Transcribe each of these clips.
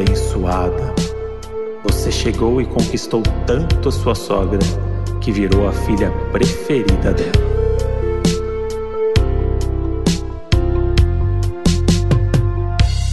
abençoada. Você chegou e conquistou tanto a sua sogra que virou a filha preferida dela.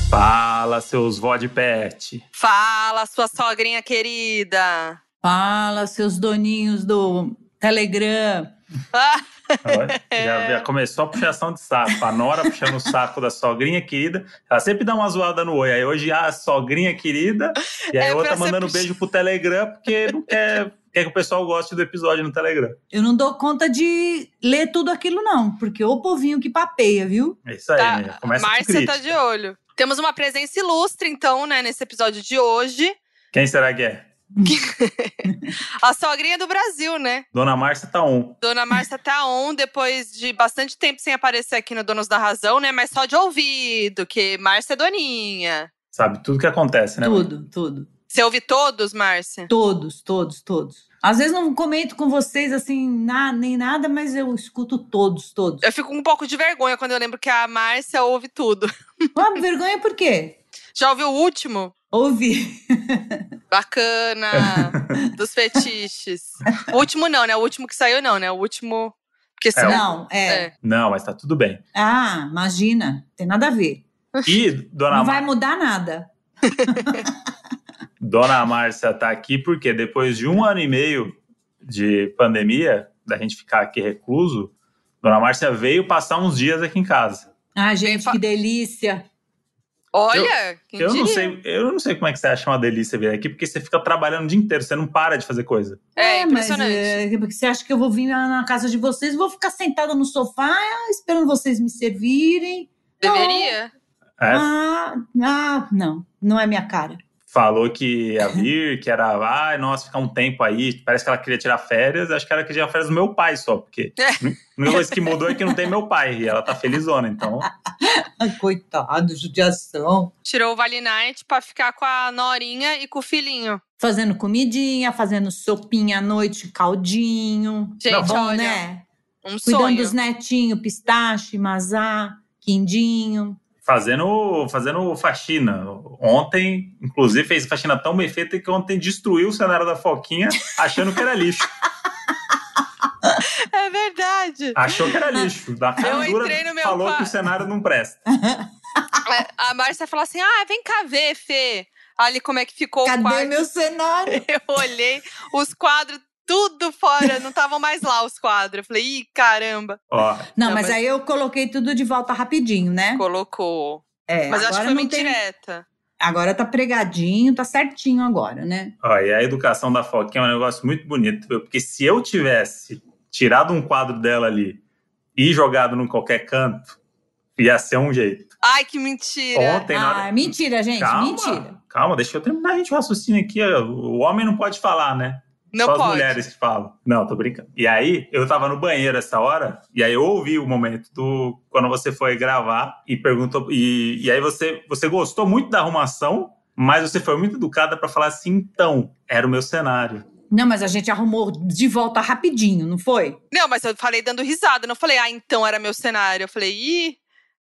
Fala, seus vó de pet. Fala, sua sogrinha querida. Fala, seus doninhos do Telegram. já, já, começou a puxação de saco. A Nora puxando o saco da sogrinha querida. Ela sempre dá uma zoada no oi. Aí hoje a sogrinha querida. E aí é outra mandando puxa... beijo pro Telegram porque não quer, quer que o pessoal goste do episódio no Telegram. Eu não dou conta de ler tudo aquilo, não. Porque o povinho que papeia, viu? É isso aí, tá. né? Começa Márcia tá de olho. Temos uma presença ilustre, então, né, nesse episódio de hoje. Quem será que é? a sogrinha do Brasil, né? Dona Márcia tá on. Dona Márcia tá on, depois de bastante tempo sem aparecer aqui no Donos da Razão, né? Mas só de ouvido, que Márcia é doninha. Sabe tudo que acontece, né? Tudo, mãe? tudo. Você ouve todos, Márcia? Todos, todos, todos. Às vezes não comento com vocês assim, na, nem nada, mas eu escuto todos, todos. Eu fico com um pouco de vergonha quando eu lembro que a Márcia ouve tudo. Ah, vergonha por quê? Já ouviu o último? Ouvi. Bacana. dos fetiches. O último não, né? O último que saiu não, né? O último. Porque é, não, é. é. Não, mas tá tudo bem. Ah, imagina. Tem nada a ver. E, dona Não vai mudar nada. dona Márcia tá aqui porque depois de um ano e meio de pandemia, da gente ficar aqui recluso, Dona Márcia veio passar uns dias aqui em casa. Ah, gente, que delícia. Olha, eu, eu não sei, eu não sei como é que você acha uma delícia vir aqui, porque você fica trabalhando o dia inteiro, você não para de fazer coisa. É, é impressionante. Mas, é, você acha que eu vou vir na casa de vocês, vou ficar sentada no sofá esperando vocês me servirem? Deveria. É? Ah, ah, não, não é minha cara falou que ia vir, que era, ah, nossa, ficar um tempo aí. Parece que ela queria tirar férias. Acho que ela queria tirar férias do meu pai só, porque é. a única coisa que mudou é que não tem meu pai. E ela tá felizona, então. Coitado, judiação. Tirou o Vale Night pra ficar com a Norinha e com o filhinho. Fazendo comidinha, fazendo sopinha à noite, caldinho. Gente, não, bom, olha, né? Um Cuidando sonho. dos netinhos, pistache, mazá, quindinho fazendo, fazendo faxina. Ontem, inclusive, fez faxina tão bem feita que ontem destruiu o cenário da Foquinha achando que era lixo. É verdade. Achou que era lixo. Da cara Eu dura, no meu falou que o cenário não presta. É, a Márcia falou assim: ah, vem cá ver, Fê. Ali como é que ficou Cadê o quarto. Cadê meu cenário? Eu olhei, os quadros tudo fora, não estavam mais lá os quadros. Eu falei, ih, caramba. Ó. Não, não mas, mas, aí eu coloquei tudo de volta rapidinho, né? Colocou. É, mas acho que foi muito direta. Agora tá pregadinho, tá certinho agora, né? Ó, e a educação da Foquinha é um negócio muito bonito, porque se eu tivesse tirado um quadro dela ali e jogado num qualquer canto, ia ser um jeito. Ai, que mentira. Ontem, ah, hora... mentira, gente, calma, mentira. Calma, deixa eu terminar a gente raciocínio aqui. O homem não pode falar, né? Não Só pode. as mulheres que falam. Não, tô brincando. E aí, eu tava no banheiro essa hora, e aí eu ouvi o momento do quando você foi gravar e perguntou. E, e aí você, você gostou muito da arrumação, mas você foi muito educada para falar assim, então, era o meu cenário. Não, mas a gente arrumou de volta rapidinho, não foi? Não, mas eu falei dando risada, não falei, ah, então era meu cenário. Eu falei, ih,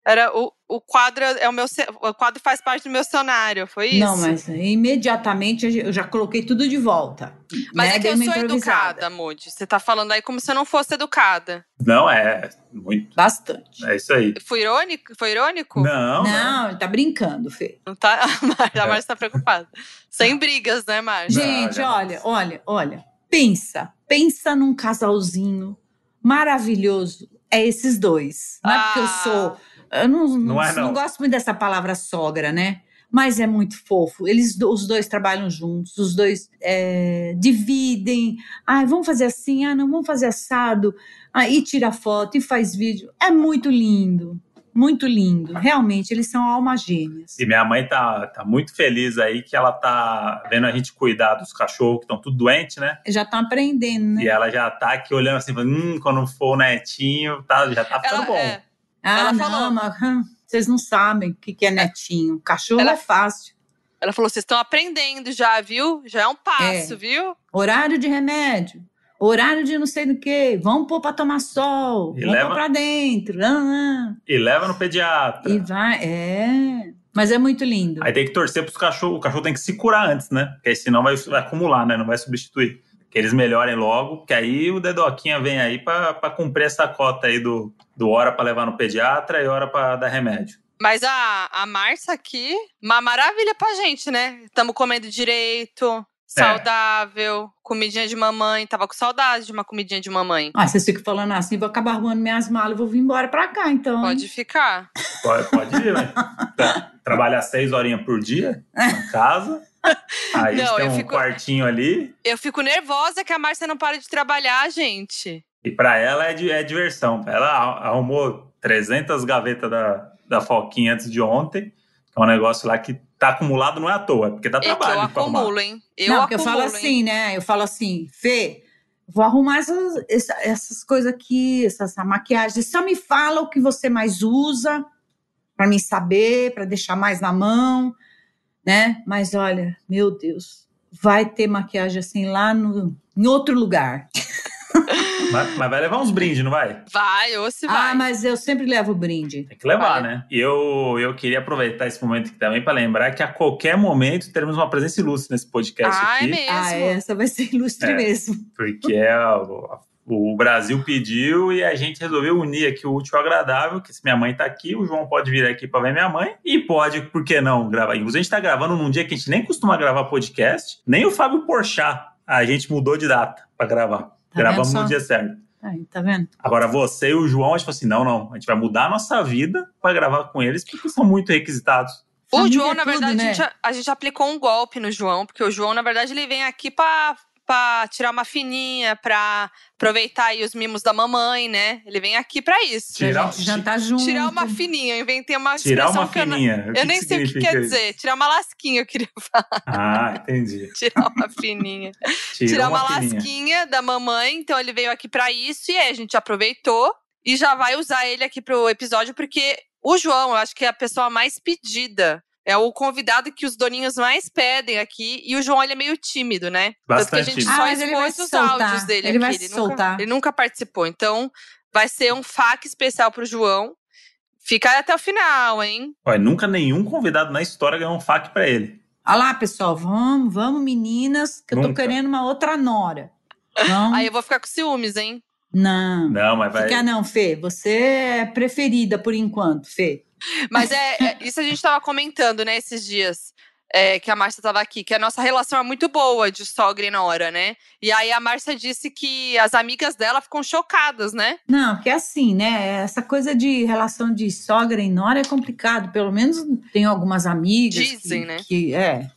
era o, o quadro é o meu o quadro faz parte do meu cenário, foi isso? Não, mas imediatamente eu já coloquei tudo de volta. Mas né? é que eu sou educada, Moody. Você tá falando aí como se eu não fosse educada. Não, é muito. Bastante. É isso aí. Foi irônico? Foi irônico? Não. Não, ele tá brincando, Fê. Não tá, a Márcia tá preocupada. Sem brigas, né, Márcia? Gente, não, olha, olha, olha. Pensa, pensa num casalzinho maravilhoso. É esses dois. Não é porque eu sou ah. Eu não, não, não, é, não. gosto muito dessa palavra sogra, né? mas é muito fofo. Eles, os dois trabalham juntos, os dois é, dividem. Ah, vamos fazer assim, ah, não, vamos fazer assado. Aí ah, tira foto e faz vídeo. É muito lindo, muito lindo. Realmente, eles são almas gêmeas. E minha mãe tá, tá muito feliz aí que ela tá vendo a gente cuidar dos cachorros que estão tudo doentes, né? Já estão aprendendo, né? E ela já tá aqui olhando assim, hum, quando for o netinho, tá, já tá ficando ela, bom. É ah, ela não, falou, mas, hum, vocês não sabem o que, que é netinho. Cachorro ela, é fácil. Ela falou: vocês estão aprendendo já, viu? Já é um passo, é. viu? Horário de remédio. Horário de não sei do que. Vamos pôr para tomar sol. E vamos leva... pôr pra dentro. Ah, E leva no pediatra. E vai, é. Mas é muito lindo. Aí tem que torcer para os cachorros. O cachorro tem que se curar antes, né? Porque aí senão vai, vai acumular, né? Não vai substituir. Que eles melhorem logo, que aí o Dedoquinha vem aí para cumprir essa cota aí do, do hora para levar no pediatra e hora para dar remédio. Mas a, a Marcia aqui, uma maravilha pra gente, né? Estamos comendo direito, é. saudável, é. comidinha de mamãe. Tava com saudade de uma comidinha de mamãe. Ah, vocês ficam falando assim, vou acabar arrumando minhas malas, vou vir embora pra cá, então. Pode ficar. Pode, pode ir, né? Trabalhar seis horinhas por dia na casa. Aí não, tem um fico, quartinho ali. Eu fico nervosa que a Márcia não para de trabalhar, gente. E para ela é, é diversão. Ela arrumou 300 gavetas da, da Foquinha antes de ontem. É um negócio lá que tá acumulado não é à toa, é porque dá trabalho. Eu acumulo, hein? Eu não, acumulo, eu falo assim, hein? né? Eu falo assim, Fê, vou arrumar essas, essas coisas aqui, essa, essa maquiagem. Só me fala o que você mais usa, para mim saber, para deixar mais na mão, né? Mas olha, meu Deus, vai ter maquiagem assim lá no, em outro lugar. Mas, mas, vai levar uns brindes, não vai? Vai, ou se vai. Ah, mas eu sempre levo brinde. Tem que levar, vai. né? E eu, eu queria aproveitar esse momento aqui também para lembrar que a qualquer momento teremos uma presença ilustre nesse podcast ah, aqui. É mesmo? Ah, essa vai ser ilustre é, mesmo. Porque é o Brasil pediu e a gente resolveu unir aqui o útil ao agradável, que se minha mãe tá aqui, o João pode vir aqui para ver minha mãe e pode, por que não, gravar. Inclusive a gente tá gravando num dia que a gente nem costuma gravar podcast, nem o Fábio Porchat, a gente mudou de data para gravar. Tá Gravamos no dia certo. Aí, tá vendo? Agora você e o João, a gente falou assim: não, não, a gente vai mudar a nossa vida para gravar com eles, porque são muito requisitados. O João, é na verdade, né? a, gente, a gente aplicou um golpe no João, porque o João, na verdade, ele vem aqui para para tirar uma fininha, para aproveitar aí os mimos da mamãe, né? Ele vem aqui para isso. Tirar, gente jantar junto. Tirar uma fininha. Eu inventei uma Tirar uma fininha. Eu, eu nem sei o que quer isso? dizer. Tirar uma lasquinha, eu queria falar. Ah, entendi. Tirar uma fininha. Tirar uma, uma lasquinha da mamãe. Então ele veio aqui para isso e aí a gente aproveitou e já vai usar ele aqui pro episódio, porque o João, eu acho que é a pessoa mais pedida é o convidado que os doninhos mais pedem aqui. E o João, ele é meio tímido, né? Bastante Tanto que a gente só ah, expôs os soltar. áudios dele ele aqui. Vai ele, soltar. Nunca, ele nunca participou. Então, vai ser um FAQ especial pro João. Fica até o final, hein? Olha, nunca nenhum convidado na história ganhou um FAQ para ele. Olha lá, pessoal, vamos, vamos, meninas, que nunca. eu tô querendo uma outra nora. Vamos. Aí eu vou ficar com ciúmes, hein? Não. Não, mas vai. Fica não, Fê. Você é preferida por enquanto, Fê. Mas é, é isso a gente estava comentando, né, esses dias. É, que a Márcia estava aqui, que a nossa relação é muito boa de sogra e nora, né? E aí a Márcia disse que as amigas dela ficam chocadas, né? Não, porque é assim, né? Essa coisa de relação de sogra e nora é complicado. Pelo menos tem algumas amigas. Dizem, que, né? Que, é,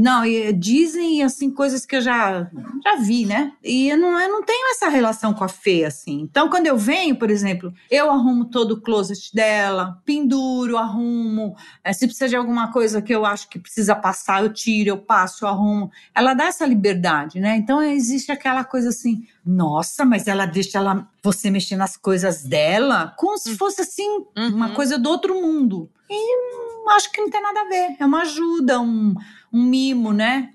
não, e dizem assim coisas que eu já, já vi, né? E eu não, eu não tenho essa relação com a Fê, assim. Então, quando eu venho, por exemplo, eu arrumo todo o closet dela, penduro, arrumo. É, se precisa de alguma coisa que eu acho que precisa passar, eu tiro, eu passo, eu arrumo. Ela dá essa liberdade, né? Então, existe aquela coisa assim, nossa, mas ela deixa ela, você mexer nas coisas dela como se hum. fosse assim, uhum. uma coisa do outro mundo. E acho que não tem nada a ver. É uma ajuda, um, um mimo, né?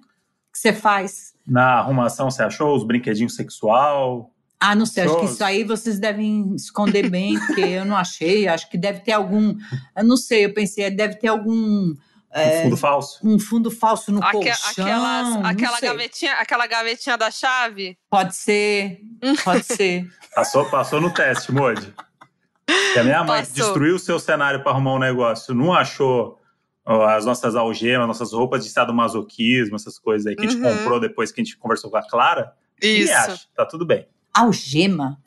Que você faz. Na arrumação, você achou os brinquedinhos sexual? Ah, não sei, acho que isso aí vocês devem esconder bem, porque eu não achei. Acho que deve ter algum. Eu não sei, eu pensei, deve ter algum. É, um fundo falso. Um fundo falso no Aque, colchão. Aquelas, aquela, gavetinha, aquela gavetinha da chave? Pode ser, pode ser. Passou, passou no teste, Modi. Que a minha mãe Passou. destruiu o seu cenário para arrumar um negócio, não achou as nossas algemas, nossas roupas de estado masoquismo, essas coisas aí que a gente uhum. comprou depois que a gente conversou com a Clara. Isso. E acha, tá tudo bem. Algema?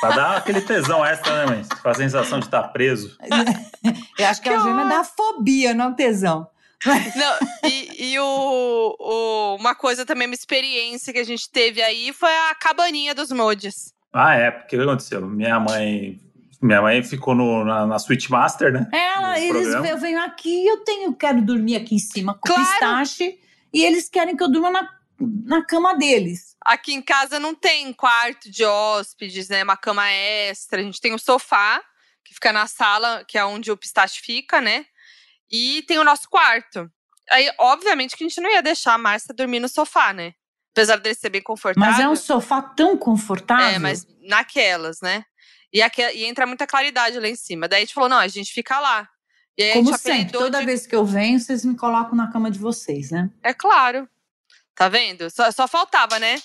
pra dar aquele tesão extra, né, mãe? Com a sensação de estar tá preso. Eu acho que, que a algema dá fobia, não tesão. Não, e, e o, o, uma coisa também, uma experiência que a gente teve aí foi a cabaninha dos mods. Ah, é, porque o que aconteceu? Minha mãe minha mãe ficou no, na, na Suite Master, né? Ela, eles, eu venho aqui eu tenho, quero dormir aqui em cima com claro. pistache. E eles querem que eu durma na, na cama deles. Aqui em casa não tem quarto de hóspedes, né? Uma cama extra. A gente tem o um sofá, que fica na sala, que é onde o pistache fica, né? E tem o nosso quarto. Aí, obviamente, que a gente não ia deixar a Márcia dormir no sofá, né? Apesar dele ser bem confortável. Mas é um sofá tão confortável. É, mas naquelas, né? E, aqui, e entra muita claridade lá em cima. Daí a gente falou: não, a gente fica lá. E aí Como sempre, toda de... vez que eu venho, vocês me colocam na cama de vocês, né? É claro. Tá vendo? Só, só faltava, né?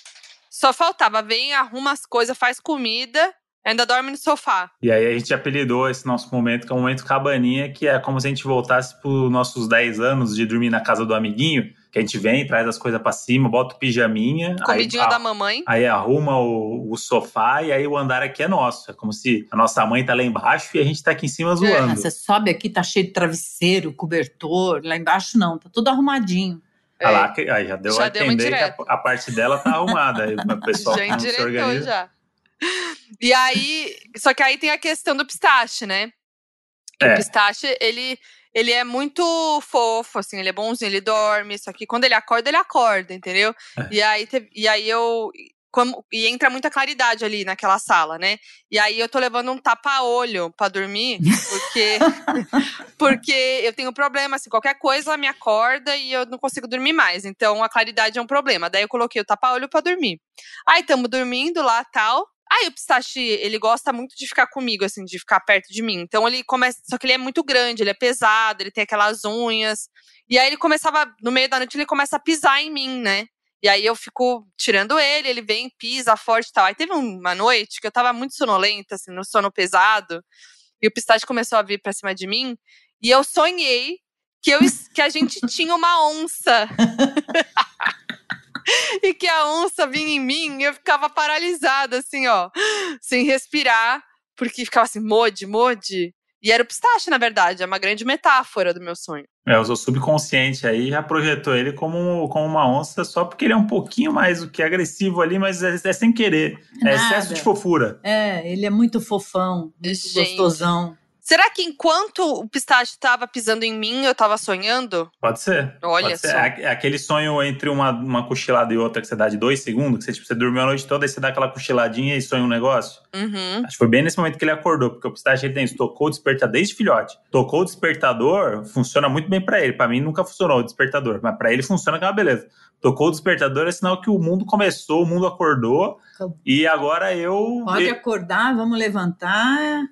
Só faltava. Vem, arruma as coisas, faz comida ainda dorme no sofá. E aí a gente apelidou esse nosso momento, que é o momento cabaninha, que é como se a gente voltasse para os nossos 10 anos de dormir na casa do amiguinho, que a gente vem, traz as coisas para cima, bota o pijaminha. Comidinha aí, da mamãe. Aí arruma o, o, sofá e aí o andar aqui é nosso. É como se a nossa mãe tá lá embaixo e a gente tá aqui em cima zoando. É, você sobe aqui, tá cheio de travesseiro, cobertor. Lá embaixo não, tá tudo arrumadinho. É. lá, aí já deu já a entender que a, a, parte dela tá arrumada. Aí o pessoal já se organiza. já. E aí, só que aí tem a questão do pistache, né? É. O pistache, ele, ele é muito fofo, assim, ele é bonzinho, ele dorme, só que quando ele acorda, ele acorda, entendeu? É. E, aí, e aí eu. Como, e entra muita claridade ali naquela sala, né? E aí eu tô levando um tapa-olho para dormir, porque porque eu tenho problema, assim, qualquer coisa me acorda e eu não consigo dormir mais. Então a claridade é um problema. Daí eu coloquei o tapa-olho para dormir. Aí estamos dormindo lá, tal. Aí o pistache, ele gosta muito de ficar comigo, assim, de ficar perto de mim. Então ele começa. Só que ele é muito grande, ele é pesado, ele tem aquelas unhas. E aí ele começava, no meio da noite, ele começa a pisar em mim, né? E aí eu fico tirando ele, ele vem, pisa forte e tal. Aí teve uma noite que eu tava muito sonolenta, assim, no sono pesado. E o pistache começou a vir pra cima de mim. E eu sonhei que, eu, que a gente tinha uma onça. e que a onça vinha em mim e eu ficava paralisada, assim, ó, sem respirar, porque ficava assim, mode, mode. E era o pistache, na verdade, é uma grande metáfora do meu sonho. É, o seu subconsciente aí já projetou ele como, como uma onça só porque ele é um pouquinho mais do que agressivo ali, mas é, é sem querer. É excesso de fofura. É, ele é muito fofão, muito Gente. gostosão. Será que enquanto o pistache estava pisando em mim, eu estava sonhando? Pode ser. Olha Pode ser. só. É, é aquele sonho entre uma, uma cochilada e outra que você dá de dois segundos, que você, tipo, você dormiu a noite toda e você dá aquela cochiladinha e sonha um negócio. Uhum. Acho que foi bem nesse momento que ele acordou, porque o pistache ele tem isso, tocou o despertador desde filhote. Tocou o despertador, funciona muito bem para ele. Para mim nunca funcionou o despertador, mas para ele funciona que é uma beleza. Tocou o despertador é sinal que o mundo começou, o mundo acordou. E agora eu. Pode acordar, vamos levantar.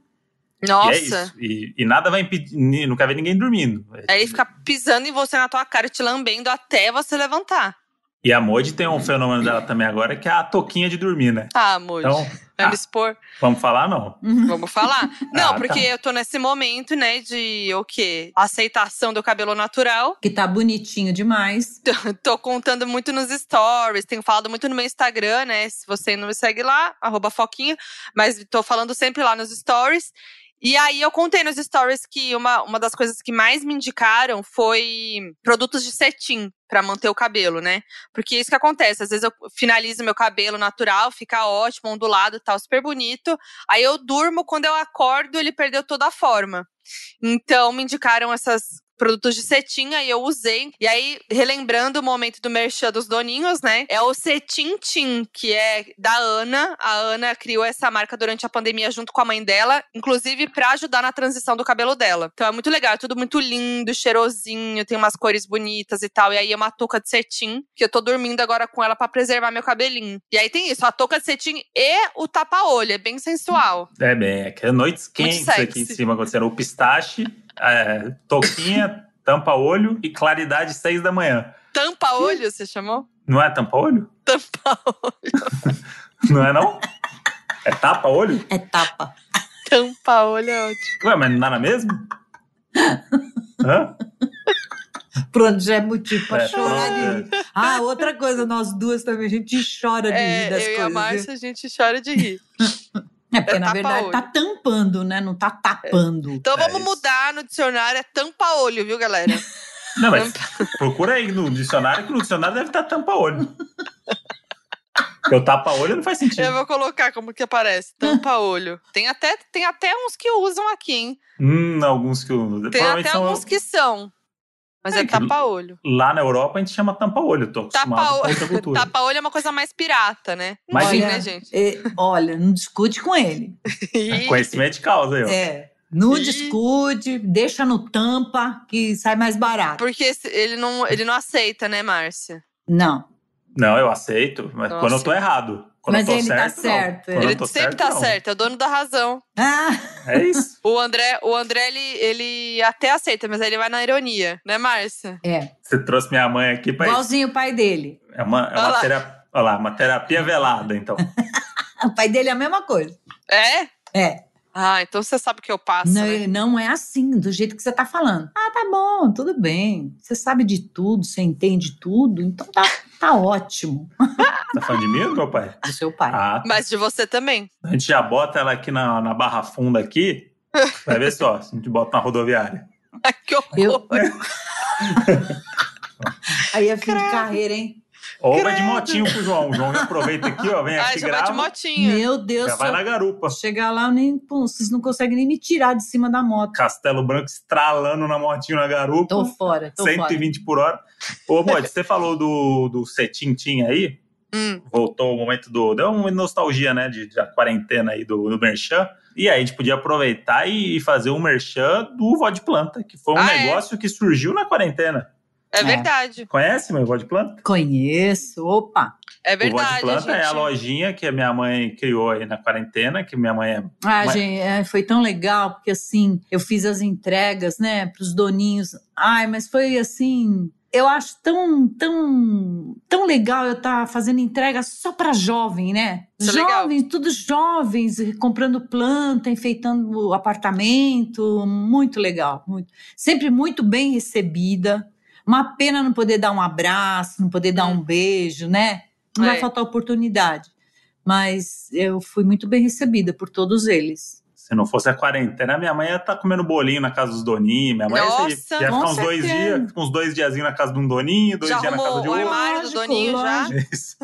Nossa. E, é e, e, nada vai impedir, não quer ver ninguém dormindo. Aí ele fica pisando em você na tua cara, te lambendo até você levantar. E a Modi tem um fenômeno dela também agora, que é a toquinha de dormir, né? Ah, Modi. Então, Vai me expor? Vamos falar, não? Vamos falar? Não, ah, porque tá. eu tô nesse momento, né, de o quê? Aceitação do cabelo natural. Que tá bonitinho demais. Tô, tô, contando muito nos stories, tenho falado muito no meu Instagram, né? Se você não me segue lá, arroba Foquinha, mas tô falando sempre lá nos stories. E aí eu contei nos stories que uma, uma das coisas que mais me indicaram foi produtos de cetim para manter o cabelo, né? Porque é isso que acontece, às vezes eu finalizo meu cabelo natural, fica ótimo, ondulado, tal, super bonito. Aí eu durmo, quando eu acordo, ele perdeu toda a forma. Então me indicaram essas produtos de cetim, aí eu usei. E aí, relembrando o momento do merchan dos doninhos, né? É o Cetim Tim, que é da Ana. A Ana criou essa marca durante a pandemia junto com a mãe dela, inclusive para ajudar na transição do cabelo dela. Então é muito legal, é tudo muito lindo, cheirosinho, tem umas cores bonitas e tal. E aí é uma touca de cetim, que eu tô dormindo agora com ela para preservar meu cabelinho. E aí tem isso, a touca de cetim e o tapa-olho, é bem sensual. É bem, é que é noites quentes aqui em cima acontecendo. O pistache é, toquinha, tampa-olho e claridade seis da manhã. Tampa-olho, você chamou? Não é tampa-olho? Tampa-olho. não é não? É tapa-olho? É tapa. Tampa-olho é ótimo. Ué, mas não dá na mesma? Hã? Pronto, já é motivo pra é, chorar de rir. Ah, outra coisa, nós duas também, a gente chora de é, rir das eu coisas. Eu e a Márcia, a gente chora de rir. É, porque é na verdade tá tampando, né? Não tá tapando. Então é vamos mudar no dicionário, é tampa-olho, viu, galera? Não, mas procura aí no dicionário, que no dicionário deve estar tampa-olho. Porque o tapa-olho não faz sentido. Eu vou colocar como que aparece. Tampa-olho. Tem até, tem até uns que usam aqui, hein? Hum, alguns que usam. Tem até são... alguns que são. Mas é, é tapa-olho. Lá na Europa a gente chama tampa-olho. Tô acostumado tapa com Tapa-olho é uma coisa mais pirata, né? Mas, olha, né, gente? É, olha, não discute com ele. é conhecimento de causa, eu. É. Não discute, deixa no tampa que sai mais barato. Porque ele não, ele não aceita, né, Márcia? Não. Não, eu aceito, mas Nossa. quando eu tô errado. Quando Mas ele certo, tá certo. Ele sempre certo, tá não. certo, é o dono da razão. Ah. É isso. o André, o André ele, ele até aceita, mas aí ele vai na ironia, né, Márcia? É. Você trouxe minha mãe aqui para Igualzinho o pai dele. É uma, é uma, terapia, olha lá, uma terapia velada, então. o pai dele é a mesma coisa. É? É. Ah, então você sabe o que eu passo. Não, né? não é assim, do jeito que você tá falando. Ah, tá bom, tudo bem. Você sabe de tudo, você entende tudo, então tá, tá ótimo. Tá falando de mim ou do meu pai? Do seu pai. Ah, tá. Mas de você também. A gente já bota ela aqui na, na barra funda aqui. Vai ver só, se a gente bota na rodoviária. que horror! Eu... Aí é fim Credo. de carreira, hein? Ou vai de motinho pro João. O João já aproveita aqui, ó. Vem ah, aqui, já grava. vai de motinho. Meu Deus. Já vai na garupa. Chegar lá, nem, pô, vocês não conseguem nem me tirar de cima da moto. Castelo Branco estralando na motinho na garupa. Tô fora, tô 120 fora. por hora. Ô, Mod, você falou do, do Cetintim aí. Hum. Voltou o momento do. Deu uma nostalgia, né? De, de quarentena aí do, do Merchan. E aí a gente podia aproveitar e fazer um Merchan do Vó de Planta, que foi um ah, é? negócio é? que surgiu na quarentena. É, verdade. Conhece meu Vó de Planta? Conheço, opa. É verdade. O Vó de Planta a gente... é a lojinha que a minha mãe criou aí na quarentena, que minha mãe é. Ah, mãe... gente, é, foi tão legal, porque assim, eu fiz as entregas, né, pros doninhos. Ai, mas foi assim, eu acho tão, tão, tão legal eu estar tá fazendo entrega só para jovem, né? Isso é jovens, é todos jovens, comprando planta, enfeitando o apartamento, muito legal, muito. Sempre muito bem recebida. Uma pena não poder dar um abraço, não poder dar um beijo, né? Não é. vai faltar oportunidade. Mas eu fui muito bem recebida por todos eles. Se não fosse a quarentena, minha mãe ia estar tá comendo bolinho na casa dos doninhos. Minha mãe Nossa, ia, ficar uns dois dias, uns dois diazinhos na casa de um doninho, dois já dias na casa de outro. armário do doninho já? Isso.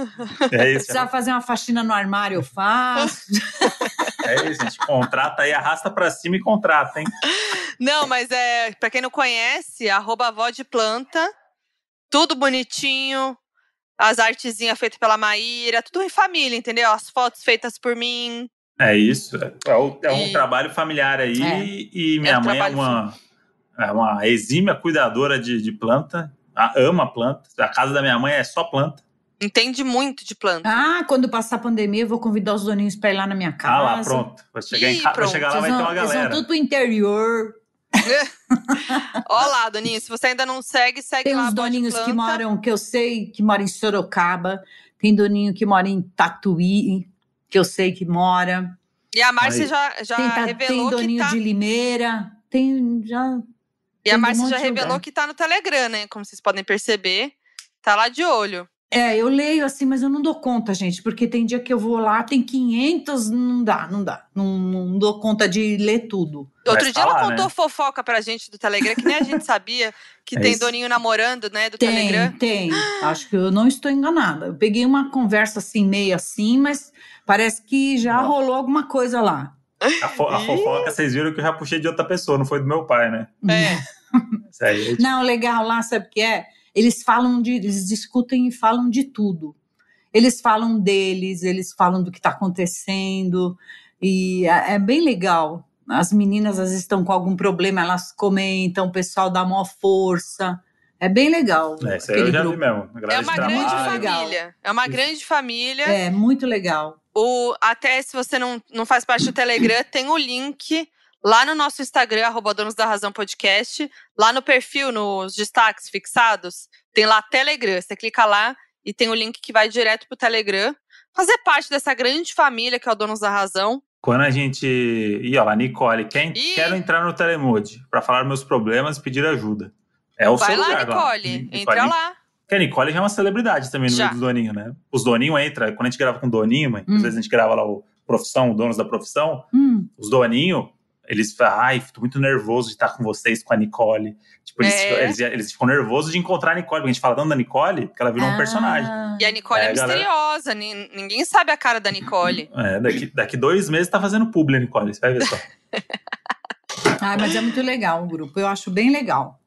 É isso. Precisar fazer uma faxina no armário, eu faço. É isso, gente. Contrata aí, arrasta pra cima e contrata, hein? Não, mas é, pra quem não conhece, arroba avó de planta, tudo bonitinho, as artezinhas feitas pela Maíra, tudo em família, entendeu? As fotos feitas por mim. É isso. É, é um e... trabalho familiar aí. É. E minha é um mãe é uma, é uma exímia cuidadora de, de planta. Ama planta. A casa da minha mãe é só planta. Entende muito de planta. Ah, quando passar a pandemia, eu vou convidar os doninhos para ir lá na minha casa. Ah, lá, pronto. Vai chegar, Ih, em casa, vai chegar lá, vai ter uma galera. Eles vão tudo pro interior. Olá, Doninho. Se você ainda não segue, segue Tem lá. Tem uns doninhos que moram, que eu sei, que moram em Sorocaba. Tem doninho que mora em Tatuí, que eu sei que mora. E a Márcia já, já tem, tá, revelou tem doninho que tá... de Limeira. Tem já. E a Márcia um já revelou lugar. que tá no Telegram, né? Como vocês podem perceber. Tá lá de olho. É, eu leio assim, mas eu não dou conta, gente, porque tem dia que eu vou lá, tem 500, não dá, não dá. Não, não dou conta de ler tudo. Outro Vai dia falar, ela contou né? fofoca pra gente do Telegram, que nem a gente sabia que é tem isso. Doninho namorando, né, do tem, Telegram. Tem, Acho que eu não estou enganada. Eu peguei uma conversa assim, meio assim, mas parece que já não. rolou alguma coisa lá. A, fo a fofoca, vocês viram que eu já puxei de outra pessoa, não foi do meu pai, né? É. Aí, não, legal lá, sabe o que é? Eles falam de, eles discutem e falam de tudo. Eles falam deles, eles falam do que está acontecendo e é, é, bem legal. As meninas às vezes estão com algum problema, elas comentam, o pessoal dá maior força. É bem legal. É, isso aí eu já vi mesmo. É uma grande família. É uma grande família. É, muito legal. O, até se você não, não faz parte do Telegram, tem o link lá no nosso Instagram, arroba Donos da Razão Podcast, lá no perfil, nos destaques fixados, tem lá Telegram. Você clica lá e tem o link que vai direto pro Telegram. Fazer parte dessa grande família que é o Donos da Razão. Quando a gente. Ih, olha lá, Nicole, quem quero entrar no Telemude para falar meus problemas e pedir ajuda. É o Vai seu lá, lugar, Nicole. Lá. Entra lá. Porque a Nicole já é uma celebridade também no já. meio do Doninho, né? Os Doninho entra, quando a gente grava com o Doninho, hum. às vezes a gente grava lá o Profissão, o Donos da Profissão, hum. os Doninho, eles falam, ai, tô muito nervoso de estar com vocês, com a Nicole. Tipo, eles, é. eles, eles, ficam nervosos de encontrar a Nicole, porque a gente fala tanto da Nicole, que ela virou ah. um personagem. E a Nicole é, é misteriosa, galera... ninguém sabe a cara da Nicole. É, daqui, daqui dois meses tá fazendo publi a Nicole, você vai ver só. ah, mas é muito legal o grupo, eu acho bem legal.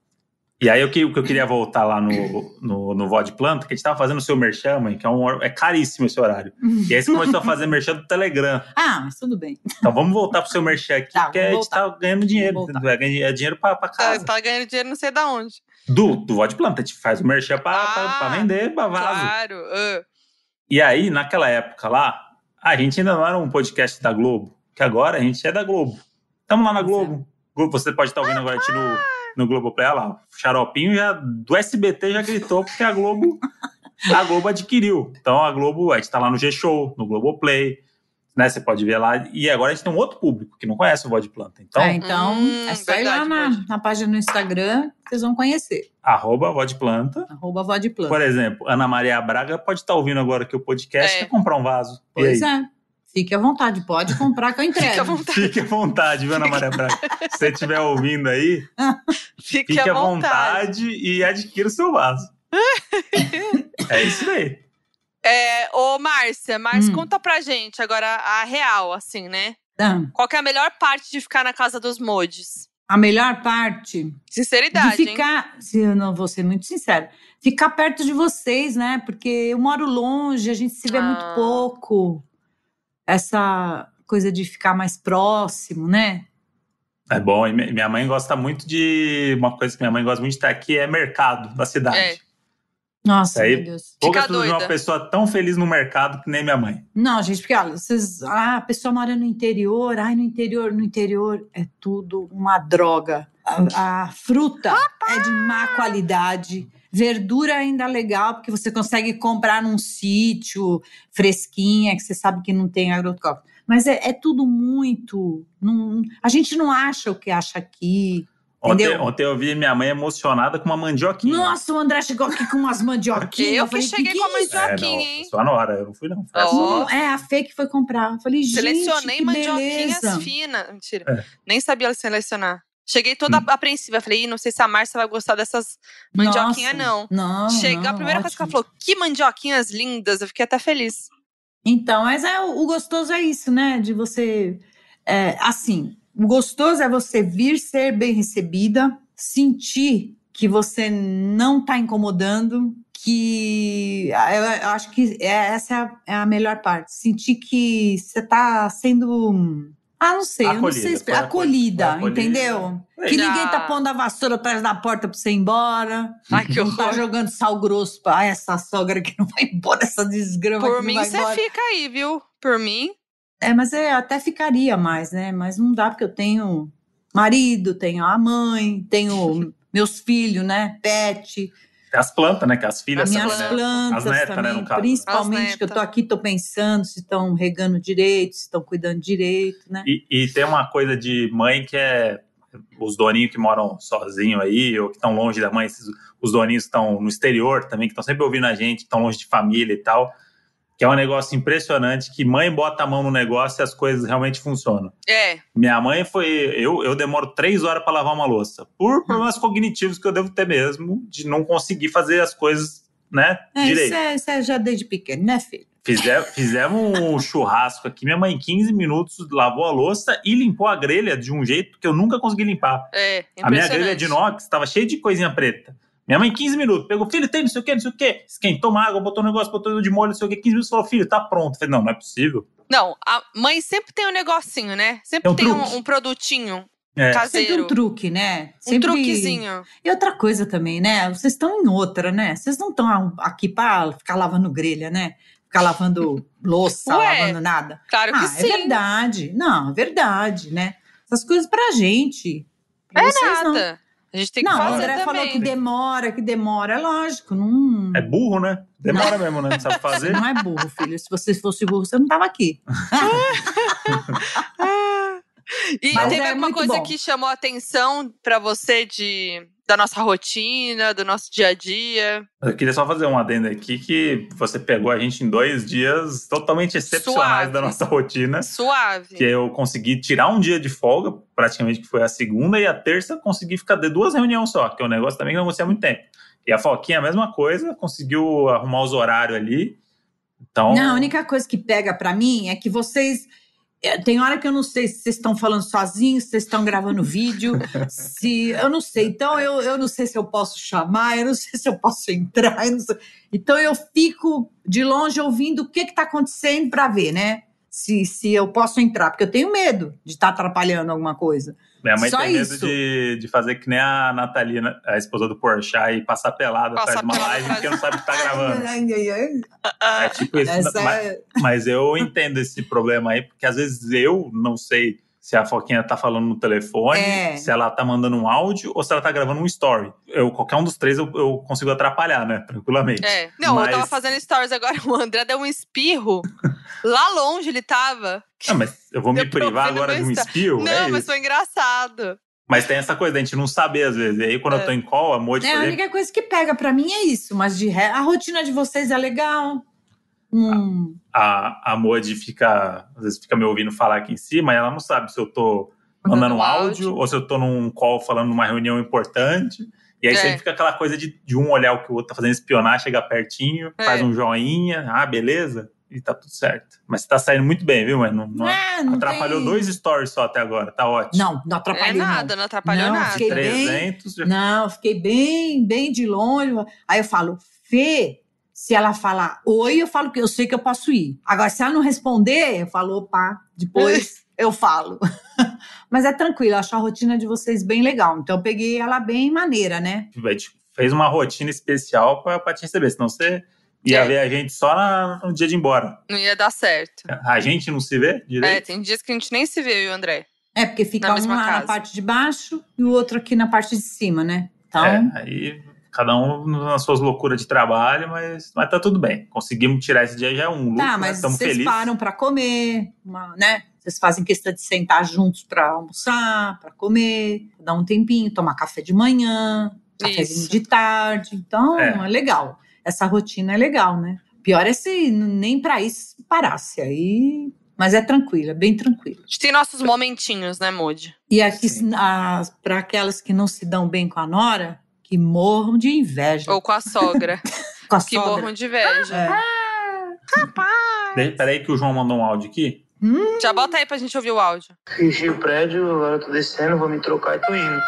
E aí o que, o que eu queria voltar lá no, no, no Vó de Planta, que a gente tava fazendo o seu merchan, mãe, que é, um, é caríssimo esse horário. E aí você começou a fazer merchan do Telegram. Ah, mas tudo bem. Então vamos voltar pro seu merchan aqui, tá, porque a gente tá ganhando dinheiro. É, é dinheiro pra, pra casa. Você tá ganhando dinheiro não sei da onde. Do, do Vó de Planta, a gente faz o merchan pra, ah, pra, pra vender, pra vaso. Claro. Uh. E aí, naquela época lá, A gente ainda não era um podcast da Globo, que agora a gente é da Globo. Estamos lá na Globo. Você pode estar ouvindo agora a gente no, no Globoplay. Olha lá, o Xaropinho já, do SBT já gritou porque a Globo, a Globo adquiriu. Então a Globo, a gente está lá no G-Show, no Globoplay né? Você pode ver lá. E agora a gente tem um outro público que não conhece o Vó de Planta. Então, é, então hum, é só verdade, ir lá na, na, página no Instagram que vocês vão conhecer. Arroba Vó de Planta. Arroba Vó de Planta. Por exemplo, Ana Maria Braga pode estar ouvindo agora aqui o podcast é. e comprar um vaso. Pois é. Fique à vontade, pode comprar que eu entrego. Fique à vontade, Fique à vontade viu, Ana Maria Braga? Se você estiver ouvindo aí, fique, fique à vontade. vontade e adquira o seu vaso. é isso aí. É, ô, Márcia, Márcia, hum. conta pra gente agora a real, assim, né? Ah. Qual é a melhor parte de ficar na casa dos modes? A melhor parte? Sinceridade. De ficar, hein? se eu não vou ser muito sincero, ficar perto de vocês, né? Porque eu moro longe, a gente se vê ah. muito pouco. Essa coisa de ficar mais próximo, né? É bom. E minha mãe gosta muito de. Uma coisa que minha mãe gosta muito de estar aqui é mercado da cidade. É. Nossa, aí, meu Deus. Pouca tudo de uma pessoa tão feliz no mercado que nem minha mãe. Não, gente, porque olha, vocês, ah, a pessoa mora no interior, ai, no interior, no interior é tudo uma droga. A, a fruta é de má qualidade. Verdura ainda legal, porque você consegue comprar num sítio fresquinha, que você sabe que não tem agrotóxico. Mas é, é tudo muito. Não, a gente não acha o que acha aqui. Ontem, ontem, eu vi minha mãe emocionada com uma mandioquinha. Nossa, o André chegou aqui com umas mandioquinhas. eu, que cheguei que com a mandioquinha, é, hein? Só na hora, eu não fui não. Oh. É, a Fê que foi comprar. Eu falei, gente, Selecionei mandioquinhas finas. Mentira, é. nem sabia selecionar. Cheguei toda hum. apreensiva. Falei, não sei se a Márcia vai gostar dessas mandioquinhas, não. Não, Chegou, não, a primeira ótimo. coisa que ela falou, que mandioquinhas lindas. Eu fiquei até feliz. Então, mas é, o gostoso é isso, né? De você... É, assim, o gostoso é você vir ser bem recebida, sentir que você não está incomodando, que eu acho que é, essa é a melhor parte. Sentir que você está sendo. Ah, não sei, acolhida, eu não sei explicar. Acolhida, acolhida, entendeu? Que ninguém tá pondo a vassoura atrás da porta pra você ir embora. Ai, que não tá jogando sal grosso pra ah, essa sogra que não vai embora, essa desgrama. Por mim, você fica aí, viu? Por mim. É, mas eu até ficaria mais, né? Mas não dá porque eu tenho marido, tenho a mãe, tenho meus filhos, né? Pet. As plantas, né? Que as filhas as minhas também, plantas né? As netas, também, né, principalmente que eu tô aqui, tô pensando se estão regando direito, se estão cuidando direito, né? E, e, tem uma coisa de mãe que é os doninhos que moram sozinhos aí, ou que estão longe da mãe, os doninhos estão no exterior também, que estão sempre ouvindo a gente, estão longe de família e tal que é um negócio impressionante, que mãe bota a mão no negócio e as coisas realmente funcionam. É. Minha mãe foi. Eu, eu demoro três horas para lavar uma louça. Por hum. problemas cognitivos que eu devo ter mesmo, de não conseguir fazer as coisas, né? É, direito. Isso é, isso é já desde pequeno, né, filho? Fizer, fizemos um churrasco aqui. Minha mãe, em 15 minutos, lavou a louça e limpou a grelha de um jeito que eu nunca consegui limpar. É, a minha grelha de inox estava cheia de coisinha preta. Minha mãe, 15 minutos, pegou, filho, tem não sei o quê, não sei o quê. Esquentou uma água, botou um negócio, botou de molho, não sei o quê. 15 minutos falou, filho, tá pronto. Eu falei, não, não é possível. Não, a mãe sempre tem um negocinho, né? Sempre tem, um, tem um, um, produtinho é. caseiro. Sempre um truque, né? Sempre... Um truquezinho. E outra coisa também, né? Vocês estão em outra, né? Vocês não estão aqui para ficar lavando grelha, né? Ficar lavando louça, Ué, lavando nada. Claro que ah, sim. É verdade. Não, é verdade, né? Essas coisas pra gente. Pra é nada. Não. A gente tem que não, fazer o André também. falou que demora, que demora. É lógico, não... É burro, né? Demora não. mesmo, né? Não sabe fazer. Não é burro, filho. Se você fosse burro, você não tava aqui. e Mas teve é alguma coisa bom. que chamou a atenção para você de da nossa rotina, do nosso dia a dia. Eu queria só fazer um adendo aqui que você pegou a gente em dois dias totalmente excepcionais Suave. da nossa rotina. Suave. Que eu consegui tirar um dia de folga, praticamente que foi a segunda, e a terça consegui ficar de duas reuniões só, que é um negócio também que não acontecia há muito tempo. E a Foquinha, a mesma coisa, conseguiu arrumar os horários ali. Então... Não, a única coisa que pega para mim é que vocês tem hora que eu não sei se vocês estão falando sozinhos, se vocês estão gravando vídeo, se eu não sei. Então eu, eu não sei se eu posso chamar, eu não sei se eu posso entrar. Eu então eu fico de longe ouvindo o que está acontecendo para ver, né? se, se eu posso entrar, porque eu tenho medo de estar tá atrapalhando alguma coisa. Minha mãe Só tem medo de, de fazer que nem a Natalina, a esposa do Porchat, e passar pelada atrás de uma live porque não sabe que tá gravando. é tipo isso. Mas, é... mas eu entendo esse problema aí, porque às vezes eu não sei se a Foquinha tá falando no telefone, é. se ela tá mandando um áudio ou se ela tá gravando um story. Eu, qualquer um dos três eu, eu consigo atrapalhar, né? Tranquilamente. É. Não, mas... eu tava fazendo stories agora, o André deu um espirro. Lá longe ele tava. Ah, mas eu vou me privar agora de um espirro? Não, é mas foi engraçado. Mas tem essa coisa da gente não saber às vezes. E aí, quando é. eu tô em call, a Moji. É, a única coisa que pega para mim é isso. Mas de ré, a rotina de vocês é legal. Hum. A, a Moji fica, às vezes fica me ouvindo falar aqui em cima e ela não sabe se eu tô mandando um áudio, áudio ou se eu tô num call falando numa reunião importante. E aí é. sempre fica aquela coisa de, de um olhar o que o outro tá fazendo espionar, chega pertinho, é. faz um joinha, ah, beleza, e tá tudo certo. Mas tá saindo muito bem, viu, mãe? Não, não, é, não atrapalhou tem... dois stories só até agora, tá ótimo. Não, não atrapalhou. É nada, não, não atrapalhou não, nada. Fiquei 300, bem, já... Não, fiquei bem, bem de longe. Aí eu falo, Fê, se ela falar oi, eu falo que eu sei que eu posso ir. Agora, se ela não responder, eu falo, opa, depois eu falo. Mas é tranquilo, eu acho a rotina de vocês bem legal. Então, eu peguei ela bem maneira, né? Fez uma rotina especial para te receber, senão você ia é. ver a gente só na, no dia de ir embora. Não ia dar certo. A gente não se vê direito? É, tem dias que a gente nem se vê, eu e o André. É, porque fica um lá casa. na parte de baixo e o outro aqui na parte de cima, né? Então... É, aí cada um nas suas loucuras de trabalho, mas, mas tá tudo bem. Conseguimos tirar esse dia já é um lucro, tá, mas né? vocês felizes. param para comer, uma, né? Vocês fazem questão de sentar juntos para almoçar, para comer, dar um tempinho, tomar café de manhã, cafezinho de tarde. Então, é. é. legal. Essa rotina é legal, né? Pior é se nem para isso parasse. Aí mas é tranquilo, é bem tranquilo. A gente tem nossos momentinhos, né, Moody? E aqui, para aquelas que não se dão bem com a Nora, que morram de inveja. Ou com a sogra. com a que sogra. morram de inveja. É. Ah, rapaz! Peraí que o João mandou um áudio aqui. Hum. Já bota aí pra gente ouvir o áudio. Fechei o prédio, agora eu tô descendo, vou me trocar e tô indo.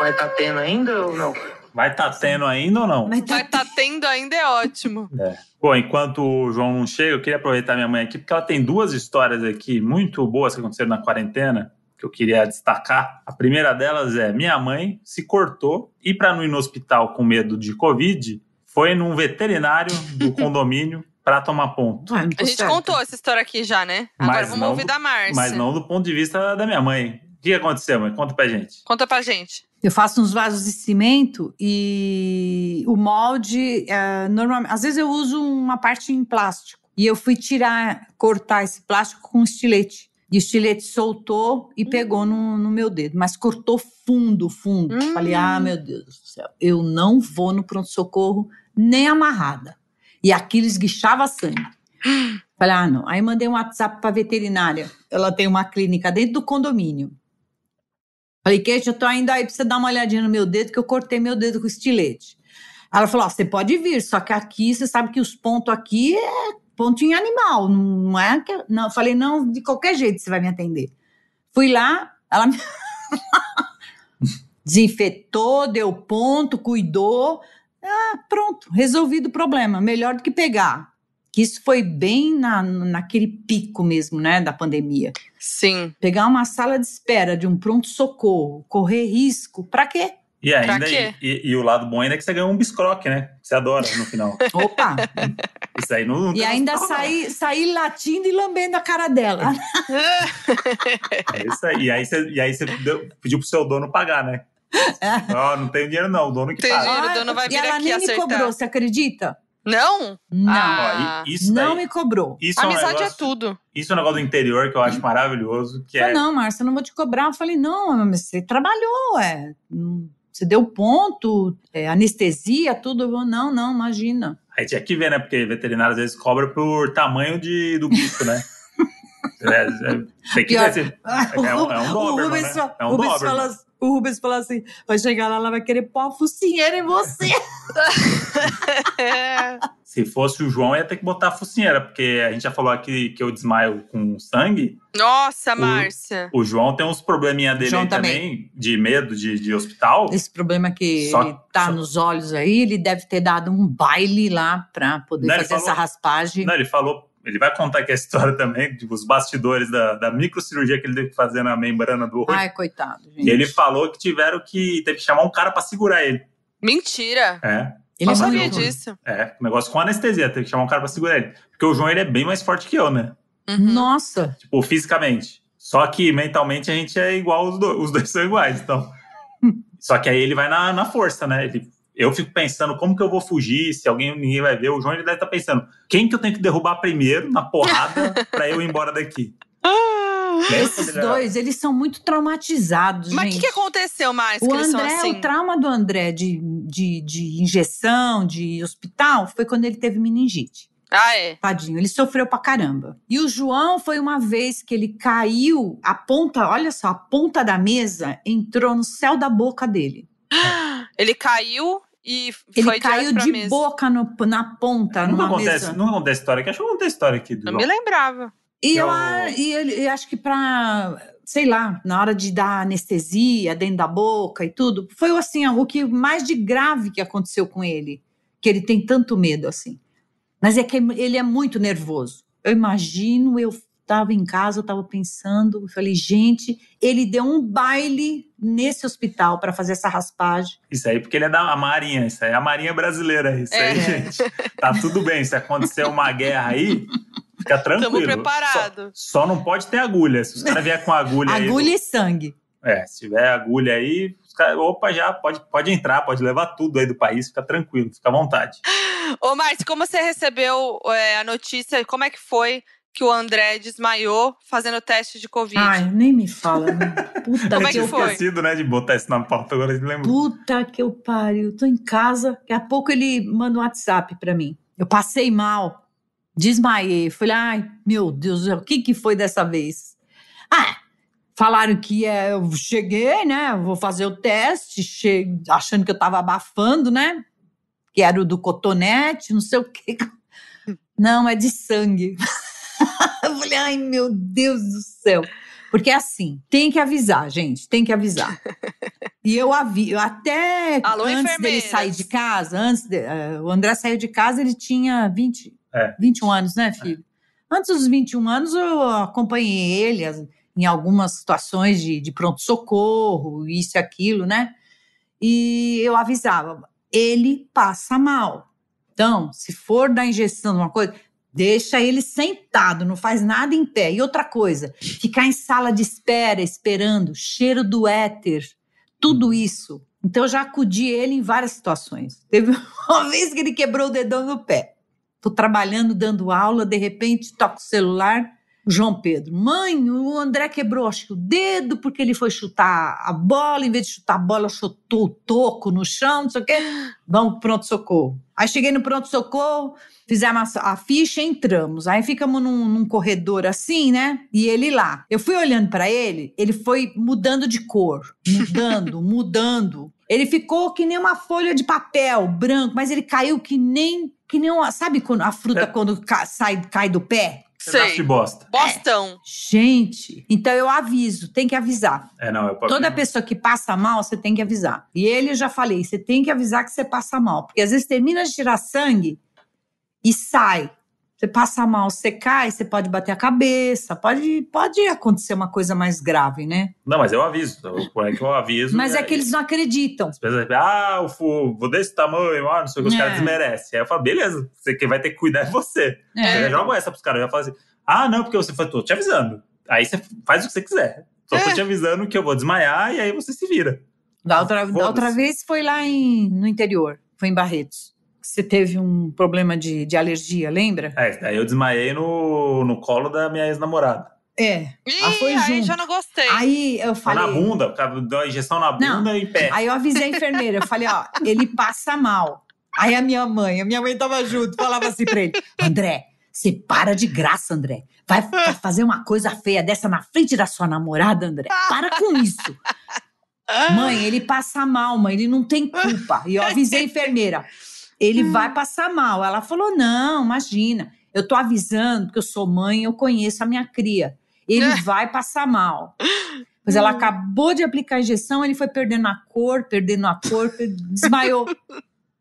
Vai tá tendo ainda ou não? Vai tá tendo ainda ou não? Vai tá, tá tendo ainda é ótimo. É. Bom, enquanto o João não chega, eu queria aproveitar minha mãe aqui, porque ela tem duas histórias aqui muito boas que aconteceram na quarentena que eu queria destacar. A primeira delas é: minha mãe se cortou e, para não ir no hospital com medo de Covid, foi num veterinário do condomínio para tomar ponto. a gente certo. contou essa história aqui já, né? Agora mas vamos ouvir da Márcia. Mas não do ponto de vista da minha mãe. O que aconteceu, mãe? Conta pra gente. Conta pra gente. Eu faço uns vasos de cimento e o molde, é, normalmente, às vezes eu uso uma parte em plástico. E eu fui tirar, cortar esse plástico com um estilete. E o estilete soltou e hum. pegou no, no, meu dedo, mas cortou fundo, fundo. Hum. Falei, ah, meu Deus do céu, eu não vou no pronto-socorro nem amarrada. E aquilo esguichava sangue. Falei, ah, não. Aí mandei um WhatsApp para veterinária. Ela tem uma clínica dentro do condomínio. Falei, Kate, eu tô indo aí para você dar uma olhadinha no meu dedo, que eu cortei meu dedo com estilete. Ela falou: você pode vir, só que aqui você sabe que os pontos aqui é pontinho animal, não é que. Não, falei, não, de qualquer jeito você vai me atender. Fui lá, ela me. desinfetou, deu ponto, cuidou. Ah, pronto, resolvido o problema. Melhor do que pegar. Que isso foi bem na, naquele pico mesmo, né, da pandemia. Sim. Pegar uma sala de espera de um pronto-socorro, correr risco, para quê? E ainda, e, e, e, o lado bom ainda é que você ganhou um biscroque, né? Você adora no final. Opa! Isso aí não, não E ainda sair saí latindo e lambendo a cara dela. é isso aí. E aí você, e aí você deu, pediu pro seu dono pagar, né? É. Não, não tenho dinheiro não, o dono que tem paga. Dinheiro, o dono vai vir e ela aqui nem acertar. me cobrou, você acredita? Não? Não. Ah, isso daí, não me cobrou. Isso Amizade é, um negócio, é, tudo. Isso é um negócio do interior que eu acho maravilhoso. Que é... Não, Márcia, eu não vou te cobrar. Eu falei, não, mas você trabalhou, é. Você deu ponto, é, anestesia, tudo. Não, não, imagina. Aí tinha que ver, né? Porque veterinário às vezes cobra por tamanho de, do bicho, né? é, é, tem que Pior, ver. É, um, é um Doberman, né? É um Doberman. Fala, assim, o Rubens falou assim: vai chegar lá, ela vai querer pôr a focinheira em você. Se fosse o João, ia ter que botar a focinheira, porque a gente já falou aqui que eu desmaio com sangue. Nossa, o, Márcia. O João tem uns probleminha dele aí também. também, de medo de, de hospital. Esse problema que só, ele tá só... nos olhos aí, ele deve ter dado um baile lá pra poder não, fazer falou, essa raspagem. Não, ele falou ele vai contar aqui a história também, tipo, os bastidores da, da microcirurgia que ele teve que fazer na membrana do olho. Ai, coitado, gente. E ele falou que tiveram que, teve que chamar um cara para segurar ele. Mentira! É. Ele não sabia disso. É, negócio com anestesia, teve que chamar um cara pra segurar ele. Porque o João, ele é bem mais forte que eu, né? Uhum. Nossa! Tipo, fisicamente. Só que mentalmente a gente é igual, os dois, os dois são iguais, então... Só que aí ele vai na, na força, né? Ele eu fico pensando como que eu vou fugir, se alguém ninguém vai ver. O João ele deve estar tá pensando, quem que eu tenho que derrubar primeiro na porrada para eu ir embora daqui? Esses dois, eles são muito traumatizados, Mas o que, que, aconteceu mais? O André, assim? o trauma do André de, de, de injeção, de hospital, foi quando ele teve meningite. Ah, é? Tadinho, ele sofreu pra caramba. E o João foi uma vez que ele caiu, a ponta, olha só, a ponta da mesa entrou no céu da boca dele. Ele caiu e ele caiu de mesa. boca no, na ponta. Não acontece, não acontece história aqui. Acho que acontece história aqui. Do não me lembrava. E eu, e ele, acho que para, sei lá, na hora de dar anestesia dentro da boca e tudo, foi assim, o que mais de grave que aconteceu com ele, que ele tem tanto medo assim. Mas é que ele é muito nervoso. Eu imagino eu estava em casa, eu estava pensando, eu falei, gente, ele deu um baile nesse hospital para fazer essa raspagem. Isso aí porque ele é da Marinha, isso aí é a Marinha brasileira, isso é. aí, gente. Tá tudo bem, se acontecer uma guerra aí, fica tranquilo. Estamos preparados. Só, só, não pode ter agulha, se os caras vier com agulha aí... Agulha e sangue. É, se tiver agulha aí, opa, já pode, pode entrar, pode levar tudo aí do país, fica tranquilo, fica à vontade. Ô, Márcio, como você recebeu é, a notícia, como é que foi que o André desmaiou fazendo teste de Covid. Ai, nem me fala. Né? Puta Como é que foi? esquecido, né, de botar isso na pauta, agora eu lembro. Puta que eu pariu. Tô em casa, daqui a pouco ele manda um WhatsApp pra mim. Eu passei mal, desmaiei. Falei, ai, meu Deus, o que que foi dessa vez? Ah, falaram que é, eu cheguei, né, vou fazer o teste, cheguei, achando que eu tava abafando, né, que era o do cotonete, não sei o quê. Não, é de sangue. eu falei, ai meu Deus do céu. Porque é assim, tem que avisar, gente, tem que avisar. e eu aviso, até Alô, antes dele sair de casa, antes de, uh, o André saiu de casa, ele tinha 20, é. 21 anos, né, filho? É. Antes dos 21 anos, eu acompanhei ele em algumas situações de, de pronto-socorro, isso e aquilo, né? E eu avisava, ele passa mal. Então, se for dar injeção de uma coisa, Deixa ele sentado, não faz nada em pé. E outra coisa, ficar em sala de espera, esperando, cheiro do éter, tudo isso. Então eu já acudi ele em várias situações. Teve uma vez que ele quebrou o dedão no pé. Tô trabalhando, dando aula, de repente toco o celular, João Pedro, mãe, o André quebrou acho que o dedo porque ele foi chutar a bola, em vez de chutar a bola, chutou o toco no chão, não sei o quê. Vamos pro pronto-socorro. Aí cheguei no pronto-socorro, fizemos a, ficha e entramos. Aí ficamos num, num, corredor assim, né? E ele lá. Eu fui olhando para ele, ele foi mudando de cor, mudando, mudando. Ele ficou que nem uma folha de papel branco, mas ele caiu que nem que nem uma, sabe quando a fruta é. quando ca, sai cai do pé? Sei. de bosta. Bostão. É. Gente, então eu aviso, tem que avisar. É, não, eu Toda pessoa que passa mal, você tem que avisar. E ele já falei, você tem que avisar que você passa mal. Porque às vezes termina de tirar sangue e sai. Você passa mal, você cai, você pode bater a cabeça, pode, pode acontecer uma coisa mais grave, né? Não, mas eu aviso. Como é que eu aviso? mas é, é que eles não acreditam. As pessoas ah, o vou desse tamanho, ah, não sei o que, os é. caras desmerecem. Aí eu falo, beleza, você que vai ter que cuidar é você. É. Eu já jogo essa pros caras, eu já falo assim, ah, não, porque você foi, tô te avisando. Aí você faz o que você quiser. Só é. tô te avisando que eu vou desmaiar e aí você se vira. Da outra, da outra vez foi lá em, no interior, foi em Barretos você teve um problema de, de alergia, lembra? É, aí eu desmaiei no, no colo da minha ex-namorada. É. Ih, aí, foi aí já não gostei. Aí eu falei. na bunda, deu a injeção na bunda não, e em pé. Aí eu avisei a enfermeira, eu falei, ó, ele passa mal. Aí a minha mãe, a minha mãe tava junto, falava assim pra ele: André, você para de graça, André. Vai, vai fazer uma coisa feia dessa na frente da sua namorada, André. Para com isso. Mãe, ele passa mal, mãe, ele não tem culpa. E eu avisei a enfermeira ele hum. vai passar mal. Ela falou: não, imagina, eu tô avisando que eu sou mãe, eu conheço a minha cria. Ele vai passar mal. Mas ela hum. acabou de aplicar a injeção, ele foi perdendo a cor, perdendo a cor, desmaiou.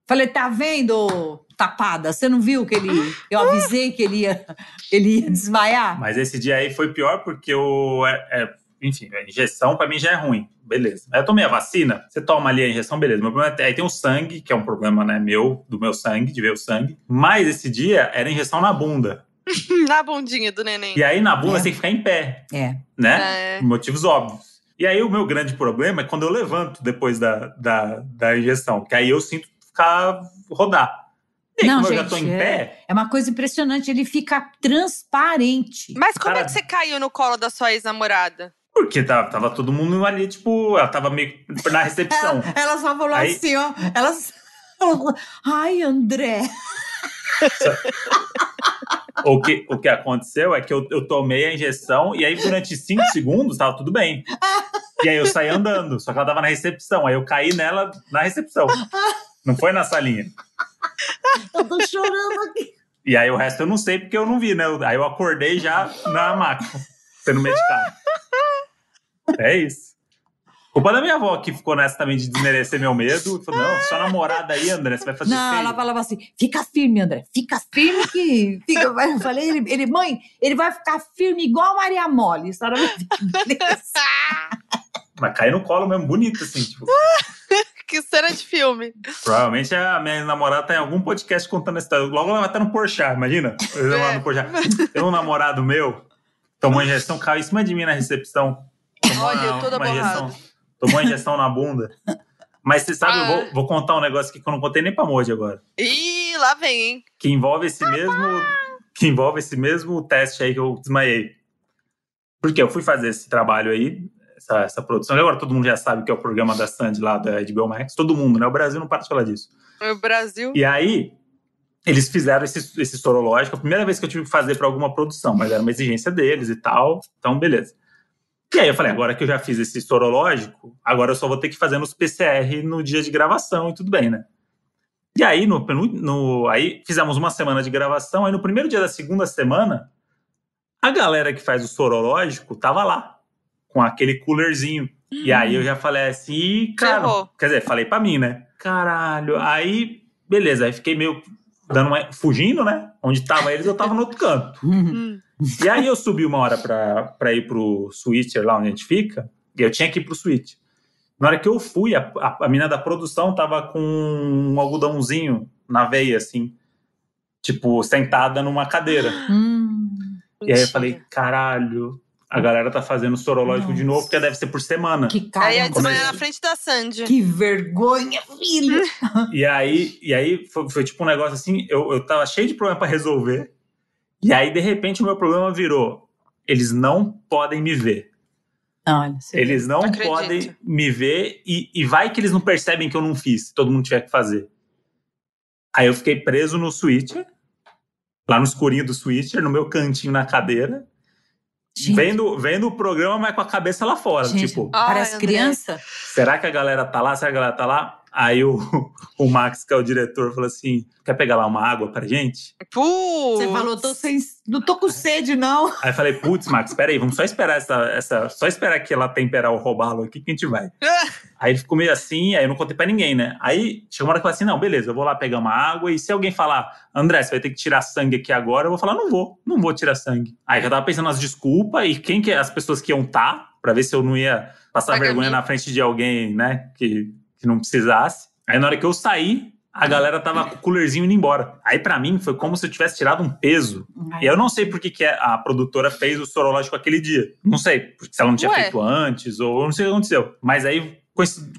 Falei, tá vendo, tapada. Você não viu que ele. Eu avisei que ele ia, ele ia desmaiar? Mas esse dia aí foi pior porque o. É, é, enfim, a injeção para mim já é ruim. Beleza. Eu tomei a vacina, você toma ali a injeção, beleza. Meu problema é, aí tem o sangue, que é um problema, né, meu, do meu sangue, de ver o sangue. Mas esse dia era injeção na bunda. na bundinha do neném. E aí na bunda é. você tem que ficar em pé. É. Né? É. Motivos óbvios. E aí o meu grande problema é quando eu levanto depois da, da, da injeção, que aí eu sinto ficar rodar. E não, gente, é, é, uma coisa impressionante, ele fica transparente. Mas como Cara, é que você caiu no colo da sua ex-namorada? Porque tava, tava todo mundo ali, tipo, ela tava meio na recepção. ela, ela só falou aí, assim, ó. Ela, Ai, André. o, que, o que aconteceu é que eu, eu tomei a injeção e aí durante cinco segundos tava tudo bem. E aí eu saí andando, só que ela tava na recepção. Aí eu caí nela na recepção. Não foi na salinha. Eu tô chorando aqui. E aí o resto eu não sei porque eu não vi, né? Aí eu acordei já na maca, sendo medicado. É isso. Culpa da minha avó que ficou nessa também de desmerecer meu medo. Falou, não, sua namorada aí, André, você vai fazer Não, feio. ela falava assim, fica firme, André, fica firme que... Fica... Eu falei, ele, ele, mãe, ele vai ficar firme igual a Maria Mole. Senhora Mas cai no colo mesmo, bonito, assim, tipo... que cena de filme. Provavelmente a minha namorada tá em algum podcast contando essa história. Logo ela vai estar no Porchat, imagina? Eu é. no Porchat. Tem um namorado meu, tomou injeção, caiu em cima de mim na recepção. Olha, uma, toda uma borrada. Injeção tomou injeção na bunda. Mas você sabe, ah. eu vou, ah. vou, contar um negócio aqui que eu não contei nem pra Moji agora. Ih, lá vem, hein? Que envolve esse mesmo. Que envolve esse mesmo teste aí que eu desmaiei. Porque eu fui fazer esse trabalho aí, essa, essa produção. Agora todo mundo já sabe que é o programa da Sandy lá da HBO Max. Todo mundo, né? O Brasil não para de falar disso. O Brasil. E aí, eles fizeram esse, esse sorológico. A primeira vez que eu tive que fazer para alguma produção, mas era uma exigência deles e tal. Então, beleza. E aí eu falei, agora que eu já fiz esse sorológico, agora eu só vou ter que fazer nos PCR no dia de gravação e tudo bem, né? E aí, no, no, aí fizemos uma semana de gravação, aí no primeiro dia da segunda semana, a galera que faz o sorológico tava lá, com aquele coolerzinho. Uhum. E aí eu já falei assim, cara, quer dizer, falei para mim, né? Caralho, aí, beleza, aí fiquei meio dando uma, fugindo, né? Onde tava eles, eu tava no outro canto. Uhum. E aí eu subi uma hora para ir pro switcher lá onde a gente fica, e eu tinha que ir pro switch. Na hora que eu fui, a, a, a mina da produção tava com um algodãozinho na veia, assim, tipo, sentada numa cadeira. Hum, e aí eu falei, caralho, a galera tá fazendo sorológico Nossa. de novo, porque deve ser por semana. Que cara. Aí de manhã na frente da Sandy. Que vergonha, filho! e aí, e aí foi, foi, tipo um negócio assim, eu, eu tava cheio de problema para resolver. E aí, de repente, o meu problema virou: eles não podem me ver. Olha, eles não Acredito. podem me ver e, e vai que eles não percebem que eu não fiz, todo mundo tiver que fazer. Aí eu fiquei preso no switcher, lá no escurinho do switcher, no meu cantinho na cadeira, vendo, vendo o programa, mas com a cabeça lá fora. Gente, tipo, parece criança. Será que a galera tá lá? Será que a galera tá lá? Aí o, o Max, que é o diretor, falou assim: quer pegar lá uma água pra gente? Putz. Você falou, tô sem, não tô com sede, não. Aí eu falei, putz, Max, peraí, vamos só esperar essa, essa. Só esperar que ela temperar o robalo aqui que a gente vai. aí ele ficou meio assim, aí eu não contei pra ninguém, né? Aí chegou uma hora que eu falei assim: não, beleza, eu vou lá pegar uma água, e se alguém falar, André, você vai ter que tirar sangue aqui agora, eu vou falar, não vou, não vou tirar sangue. Aí eu tava pensando nas desculpas e quem que as pessoas que iam estar, tá, pra ver se eu não ia passar vergonha na frente de alguém, né? Que que não precisasse. Aí na hora que eu saí, a galera tava com o coolerzinho indo embora. Aí para mim foi como se eu tivesse tirado um peso. E eu não sei por que, que a produtora fez o sorológico aquele dia. Não sei, se ela não tinha Ué. feito antes, ou não sei o que aconteceu. Mas aí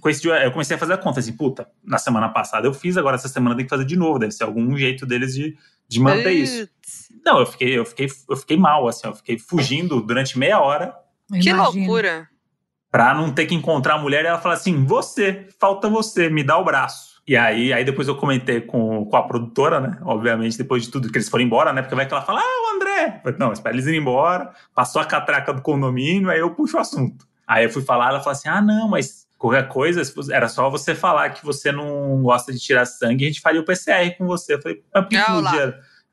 coincidiu, eu comecei a fazer a conta, assim, puta, na semana passada eu fiz, agora essa semana tem que fazer de novo. Deve ser algum jeito deles de, de manter isso. Não, eu fiquei, eu fiquei, eu fiquei mal, assim, eu fiquei fugindo durante meia hora. Que loucura! Pra não ter que encontrar a mulher, ela fala assim: você, falta você, me dá o braço. E aí, aí depois eu comentei com, com a produtora, né? Obviamente, depois de tudo que eles foram embora, né? Porque vai que ela fala, ah, o André. Falei, não, espera eles irem embora, passou a catraca do condomínio, aí eu puxo o assunto. Aí eu fui falar, ela falou assim: ah, não, mas qualquer coisa, era só você falar que você não gosta de tirar sangue, a gente faria o PCR com você. Eu falei, mas por que, no dia.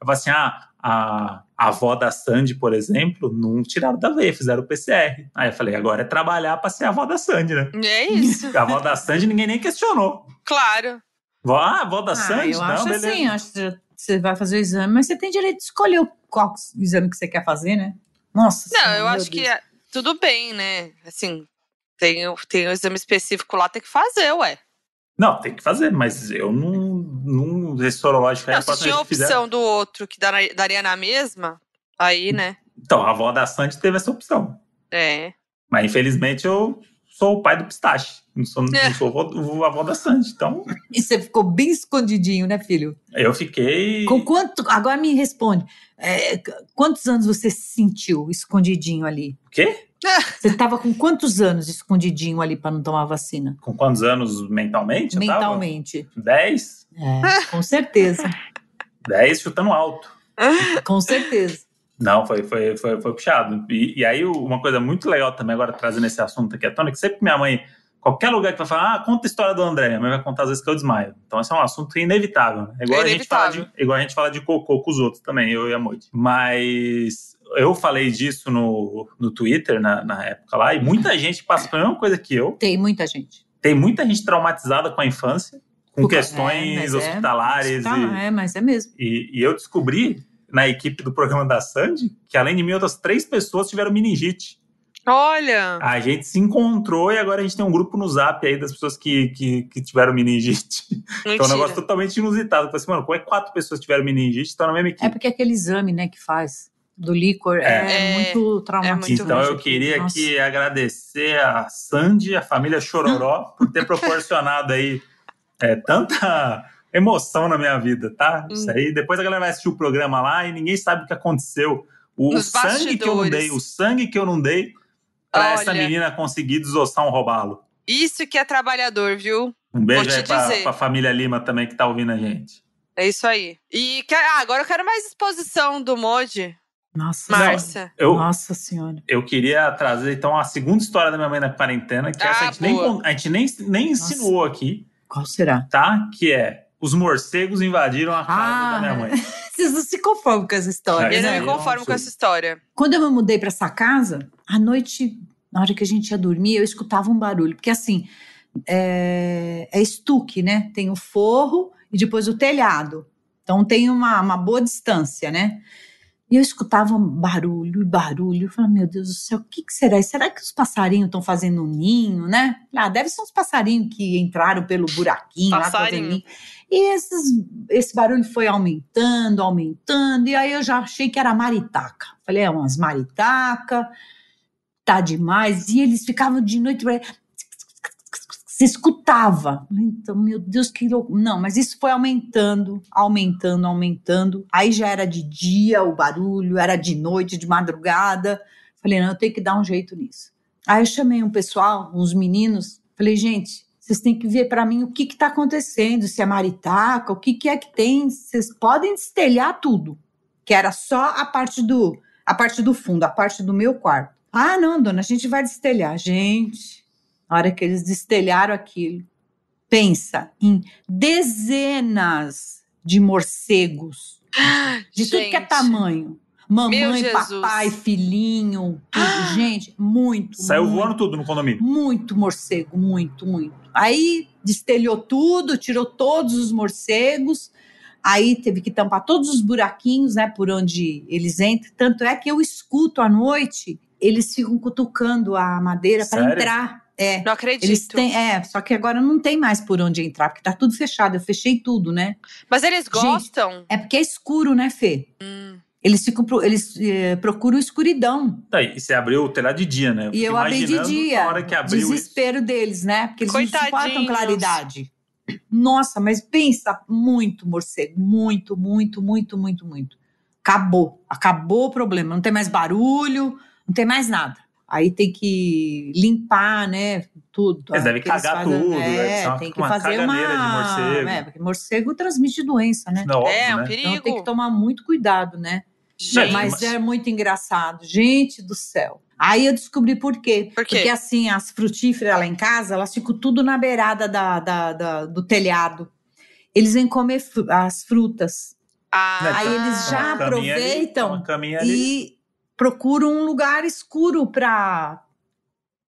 Eu falei assim: ah, a, a avó da Sandy, por exemplo, não tiraram da veia, fizeram o PCR. Aí eu falei, agora é trabalhar para ser a avó da Sandy, né? É isso. A avó da Sandy ninguém nem questionou. Claro. Ah, avó da ah, Sandy? Eu acho beleza. assim, acho que você vai fazer o exame, mas você tem direito de escolher qual exame que você quer fazer, né? Nossa. Não, senhora, eu acho Deus. que é, tudo bem, né? Assim, tem, tem o exame específico lá, tem que fazer, ué. Não, tem que fazer, mas eu não. não esse sorológico aí. Se tinha a opção do outro que daria na mesma, aí, né? Então, a avó da Sandy teve essa opção. É. Mas infelizmente eu sou o pai do pistache. Não sou, é. não sou o avô da Sandy, então... E você ficou bem escondidinho, né, filho? Eu fiquei... Com quanto... Agora me responde. É, quantos anos você se sentiu escondidinho ali? O quê? Você estava com quantos anos escondidinho ali para não tomar vacina? Com quantos anos mentalmente? Mentalmente. Dez? É, com certeza. Dez chutando alto. Com certeza. Não, foi, foi, foi, foi puxado. E, e, aí, uma coisa muito legal também, agora trazendo esse assunto aqui à tona, que sempre minha mãe, qualquer lugar que vai falar, ah, conta a história do André, minha mãe vai contar às vezes que eu desmaio. Então, esse é um assunto inevitável. Né? Igual, é inevitável. A gente fala de, igual a gente fala de cocô com os outros também, eu e a Moite. Mas eu falei disso no, no Twitter na, na época lá, e muita gente passa pela mesma coisa que eu. Tem muita gente. Tem muita gente traumatizada com a infância, com questões é, hospitalares. É, e, é, mas é mesmo. E, e eu descobri na equipe do programa da Sandy que, além de mim, outras três pessoas tiveram meningite. Olha! A gente se encontrou e agora a gente tem um grupo no zap aí das pessoas que, que, que tiveram meningite. Mentira. Então é um negócio totalmente inusitado. Eu falei assim, mano, como é que quatro pessoas tiveram meningite estão na mesma equipe? É porque aquele exame, né, que faz do líquor é, é, é muito traumático. É então eu queria Nossa. aqui agradecer a Sandy, a família Chororó, por ter proporcionado aí é, tanta emoção na minha vida, tá? Hum. Isso aí, depois a galera vai assistir o programa lá e ninguém sabe o que aconteceu. O Nos sangue bastidores. que eu não dei, o sangue que eu não dei pra Olha, essa menina conseguir desossar um robalo. Isso que é trabalhador, viu? Um beijo aí pra, pra, família Lima também que tá ouvindo a gente. É isso aí. E ah, agora eu quero mais exposição do Moji. Nossa, Márcia. Eu, Nossa senhora. Eu queria trazer então a segunda história da minha mãe na quarentena, que ah, essa a gente, nem, a gente nem, nem ensinou aqui. Qual será? Tá? Que é os morcegos invadiram a casa ah, da minha mãe. Vocês não se conformam com essa história. Eu não me conformo com essa história. Quando eu me mudei para essa casa, à noite, na hora que a gente ia dormir, eu escutava um barulho. Porque assim, é, é estuque, né? Tem o forro e depois o telhado. Então tem uma, uma boa distância, né? E eu escutava barulho e barulho. Eu falava, meu Deus do céu, o que, que será? Será que os passarinhos estão fazendo um ninho, né? Ah, deve ser uns passarinhos que entraram pelo buraquinho Passarinho. lá ninho. E esses, esse barulho foi aumentando, aumentando. E aí eu já achei que era maritaca. Falei, é umas maritaca, tá demais. E eles ficavam de noite se escutava. Então, meu Deus, que louco. Não, mas isso foi aumentando, aumentando, aumentando. Aí já era de dia o barulho, era de noite, de madrugada. Falei, não, eu tenho que dar um jeito nisso. Aí eu chamei um pessoal, uns meninos, falei, gente, vocês têm que ver para mim o que está acontecendo, se é maritaca, o que, que é que tem. Vocês podem destelhar tudo, que era só a parte do a parte do fundo, a parte do meu quarto. Ah, não, dona, a gente vai destelhar. Gente, na hora que eles destelharam aquilo, pensa em dezenas de morcegos, de tudo que é tamanho. Mamãe, papai, filhinho, tudo. Gente, muito. Saiu muito, voando tudo no condomínio. Muito morcego, muito, muito. Aí destelhou tudo, tirou todos os morcegos. Aí teve que tampar todos os buraquinhos, né, por onde eles entram. Tanto é que eu escuto à noite, eles ficam cutucando a madeira para entrar. É, não acredito. Eles têm, é, só que agora não tem mais por onde entrar, porque tá tudo fechado. Eu fechei tudo, né? Mas eles gostam? Gente, é porque é escuro, né, Fê? Hum. Eles ficam, eles é, procuram escuridão. Tá, e você abriu o telhado de dia, né? E eu abri de dia. hora que abriu desespero isso. deles, né? Porque eles não suportam claridade. Nossa, mas pensa muito morcego, muito, muito, muito, muito, muito. Acabou, acabou o problema. Não tem mais barulho, não tem mais nada. Aí tem que limpar, né? Tudo. Eles devem cagar fazem, tudo, é, tem que uma fazer uma. De morcego. É, porque morcego transmite doença, né? Não, é, é um né? perigo. Então tem que tomar muito cuidado, né? Gente, mas, mas é muito engraçado. Gente do céu. Aí eu descobri por quê. Por quê? Porque assim, as frutíferas lá em casa, elas ficam tudo na beirada da, da, da do telhado. Eles vêm comer as frutas. Ah, aí eles já aproveitam ali, e procuro um lugar escuro para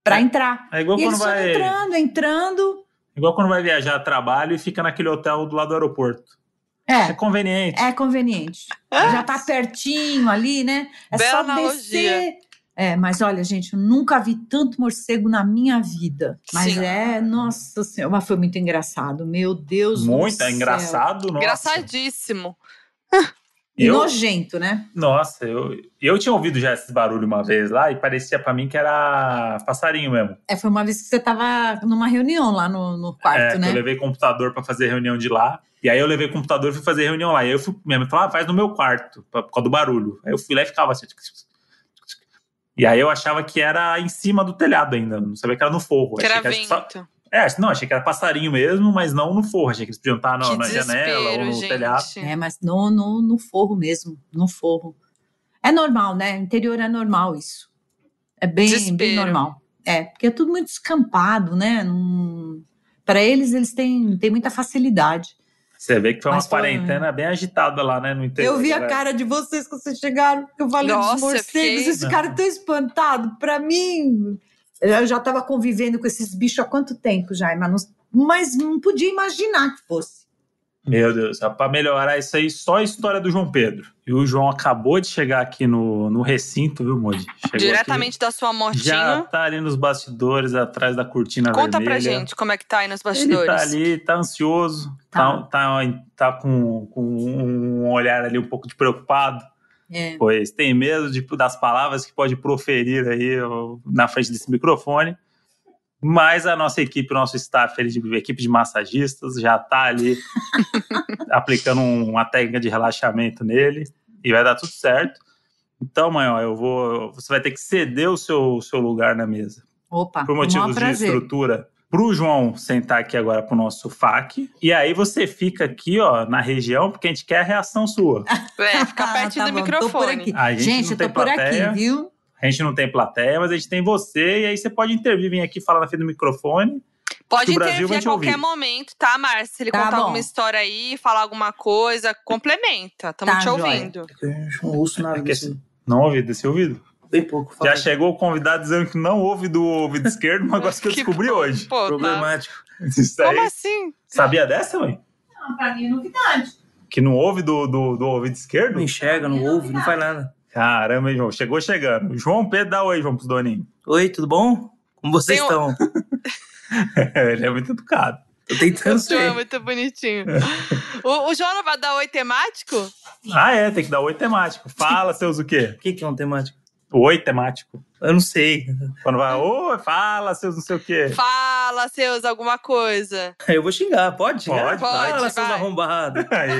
para é, entrar. É igual e quando eles vai entrando, entrando. Igual quando vai viajar a trabalho e fica naquele hotel do lado do aeroporto. É, é conveniente. É conveniente. Já tá pertinho ali, né? É Bela só analogia. descer. É, mas olha, gente, eu nunca vi tanto morcego na minha vida. Mas Sim. é, nossa senhora, mas foi muito engraçado. Meu Deus Muito é engraçado, nossa. Engraçadíssimo. E eu, nojento, né? Nossa, eu, eu tinha ouvido já esses barulhos uma vez lá e parecia para mim que era passarinho mesmo. É, foi uma vez que você tava numa reunião lá no, no quarto, é, né? Eu levei computador para fazer reunião de lá. E aí eu levei computador e fui fazer reunião lá. E aí eu fui, minha mãe falou, ah, faz no meu quarto, por causa do barulho. Aí eu fui lá e ficava assim. E aí eu achava que era em cima do telhado ainda, não sabia que era no forro. Que era vento. Só... É, não, achei que era passarinho mesmo, mas não no forro. Achei que eles podiam estar no, na janela ou no gente. telhado. É, mas no, no, no forro mesmo, no forro. É normal, né? Interior é normal isso. É bem, bem normal. É, porque é tudo muito escampado, né? Num... Para eles, eles têm, têm muita facilidade. Você vê que foi uma Mas quarentena foi... bem agitada lá, né? No interior. Eu vi a cara de vocês quando vocês chegaram, que eu falei Nossa, dos morcegos, fiquei... esses caras tão espantados. Para mim, eu já estava convivendo com esses bichos há quanto tempo já, mas não, mas não podia imaginar que fosse. Meu Deus, para melhorar isso aí, só a história do João Pedro. E o João acabou de chegar aqui no, no recinto, viu, Modi? Diretamente aqui, da sua mortinha. Já tá ali nos bastidores, atrás da cortina Conta vermelha. pra gente como é que tá aí nos bastidores. Ele tá ali, tá ansioso, tá, tá, tá, tá com, com um olhar ali um pouco de preocupado. É. Pois tem medo de, das palavras que pode proferir aí na frente desse microfone. Mas a nossa equipe, o nosso staff, de equipe de massagistas, já está ali aplicando uma técnica de relaxamento nele e vai dar tudo certo. Então, ó, eu vou. Você vai ter que ceder o seu, seu lugar na mesa. Opa, por motivos de estrutura. Para o João sentar aqui agora para o nosso FAQ. E aí você fica aqui, ó, na região, porque a gente quer a reação sua. É, fica pertinho ah, tá do bom, microfone. A gente, gente eu tô por aqui, viu? A gente não tem plateia, mas a gente tem você, e aí você pode intervir, vir aqui falar na frente do microfone. Pode intervir a qualquer ouvir. momento, tá, Márcia? Se ele tá contar bom. alguma história aí, falar alguma coisa, complementa. Estamos tá, te ouvindo. Eu não ouço nada é Não ouvi desse ouvido? Bem pouco. Já chegou o convidado dizendo que não ouve do ouvido esquerdo, um negócio que eu descobri hoje. Pô, tá. Problemático. Tá. Como assim? Sabia dessa, mãe? Não, pra mim é novidade. Que não ouve do, do, do ouvido esquerdo? Não enxerga, não ouve, não faz nada. Caramba, João. Chegou chegando. João Pedro, dá oi, João, pros doninhos. Oi, tudo bom? Como vocês Tem estão? Ele é muito educado. Tô tentando ser. O João é muito bonitinho. o, o, João não vai dar oi temático? Ah, é, tem que dar oi temático. Fala, seus o quê? O que, que é um temático? Oi temático. Eu não sei. Quando vai, oi, fala, seus não sei o quê. Fala, seus alguma coisa. Eu vou xingar, pode xingar? Pode, pode. Fala, seus arrombados. Aê!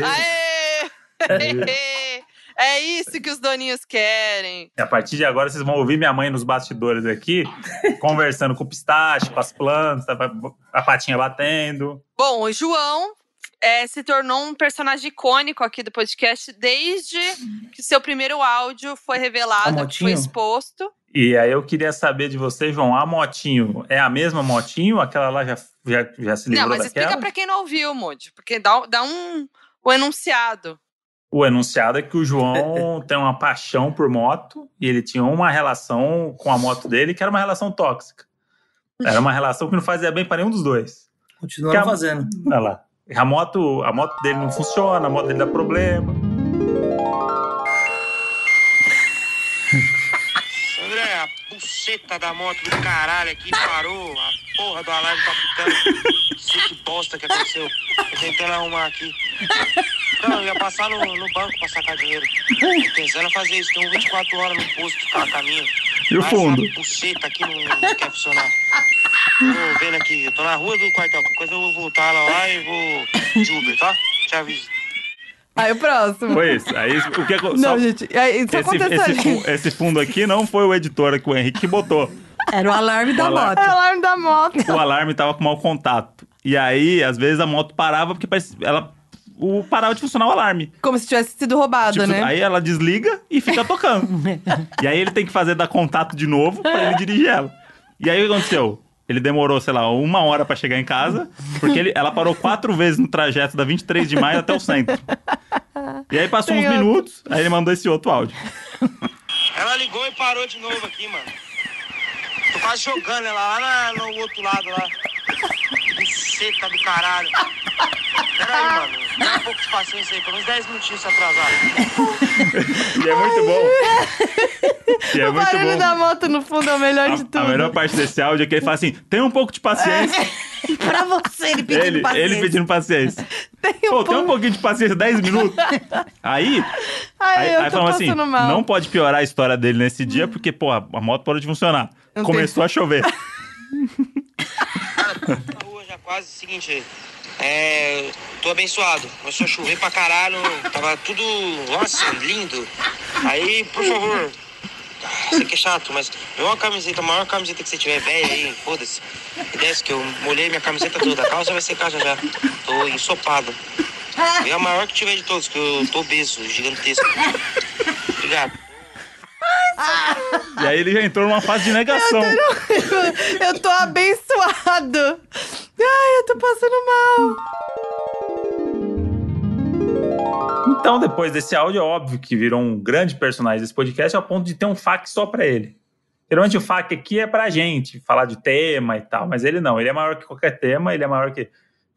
Aê! Aê! É isso que os doninhos querem. A partir de agora, vocês vão ouvir minha mãe nos bastidores aqui, conversando com o pistache, com as plantas, a patinha batendo. Bom, o João é, se tornou um personagem icônico aqui do podcast desde que seu primeiro áudio foi revelado, foi exposto. E aí eu queria saber de você, João, a motinho é a mesma motinho? Aquela lá já, já, já se livrou Não, mas daquela? explica pra quem não ouviu, Moody, porque dá, dá um, o enunciado o enunciado é que o João tem uma paixão por moto e ele tinha uma relação com a moto dele que era uma relação tóxica. Era uma relação que não fazia bem para nenhum dos dois. Continua fazendo. Olha lá. A moto, a moto dele não funciona, a moto dele dá problema. Buceta da moto do caralho aqui parou. A porra do alarme tá pitando. Sei que bosta que aconteceu. Tô tentando arrumar aqui. Não, eu ia passar no, no banco pra sacar dinheiro. Pensando em fazer isso, tem 24 horas no posto, cada caminho. E o fundo? Essa buceta aqui não, não quer funcionar. Tô vendo aqui, eu tô na rua do quartel. Qualquer coisa eu vou voltar lá, lá e vou de Uber, tá? Te aviso. Aí o próximo. Foi isso. Aí o que Não, só, gente, aí, isso esse, esse, esse, fundo aqui não foi o editor aqui, o Henrique que botou. Era o alarme da o moto. Era o alarme da moto. O alarme tava com mau contato. E aí, às vezes, a moto parava porque ela o parava de funcionar o alarme. Como se tivesse sido roubada, tipo, né? Aí ela desliga e fica tocando. e aí ele tem que fazer dar contato de novo para ele dirigir ela. E aí o que aconteceu? Ele demorou, sei lá, uma hora para chegar em casa, porque ele, ela parou quatro vezes no trajeto da 23 de maio até o centro. E aí passou Tem uns outro. minutos, aí ele mandou esse outro áudio. Ela ligou e parou de novo aqui, mano. Tô quase jogando ela lá na, no outro lado lá buceta do caralho. Peraí, mano. Dá um pouco de paciência aí, pelo menos 10 minutinhos se atrasar. e é muito bom. E é o muito barulho bom. da moto no fundo é o melhor a, de tudo. A melhor parte desse áudio é que ele fala assim: tem um pouco de paciência. É. pra você, ele pedindo ele, paciência. Ele pedindo paciência. Tem um, Pô, tem um pouquinho de paciência, 10 minutos. Aí, Ai, aí, aí falamos assim: mal. não pode piorar a história dele nesse dia, porque, pô, a moto parou de funcionar. Não Começou tem... a chover. Cara, na rua já quase o seguinte. É, tô abençoado. Começou a chover pra caralho. Tava tudo, nossa, lindo. Aí, por favor, isso aqui é chato, mas vê uma camiseta, a maior camiseta que você tiver, velha aí, foda-se. E desce que eu molhei minha camiseta toda. A calça vai secar já já. Tô ensopado. É a maior que tiver de todos, que eu tô obeso, gigantesco. Obrigado. E aí ele já entrou numa fase de negação. Eu tô, eu tô abençoado. Ai, eu tô passando mal. Então, depois desse áudio, é óbvio que virou um grande personagem desse podcast ao ponto de ter um FAQ só pra ele. Geralmente o FAQ aqui é pra gente, falar de tema e tal, mas ele não. Ele é maior que qualquer tema, ele é maior que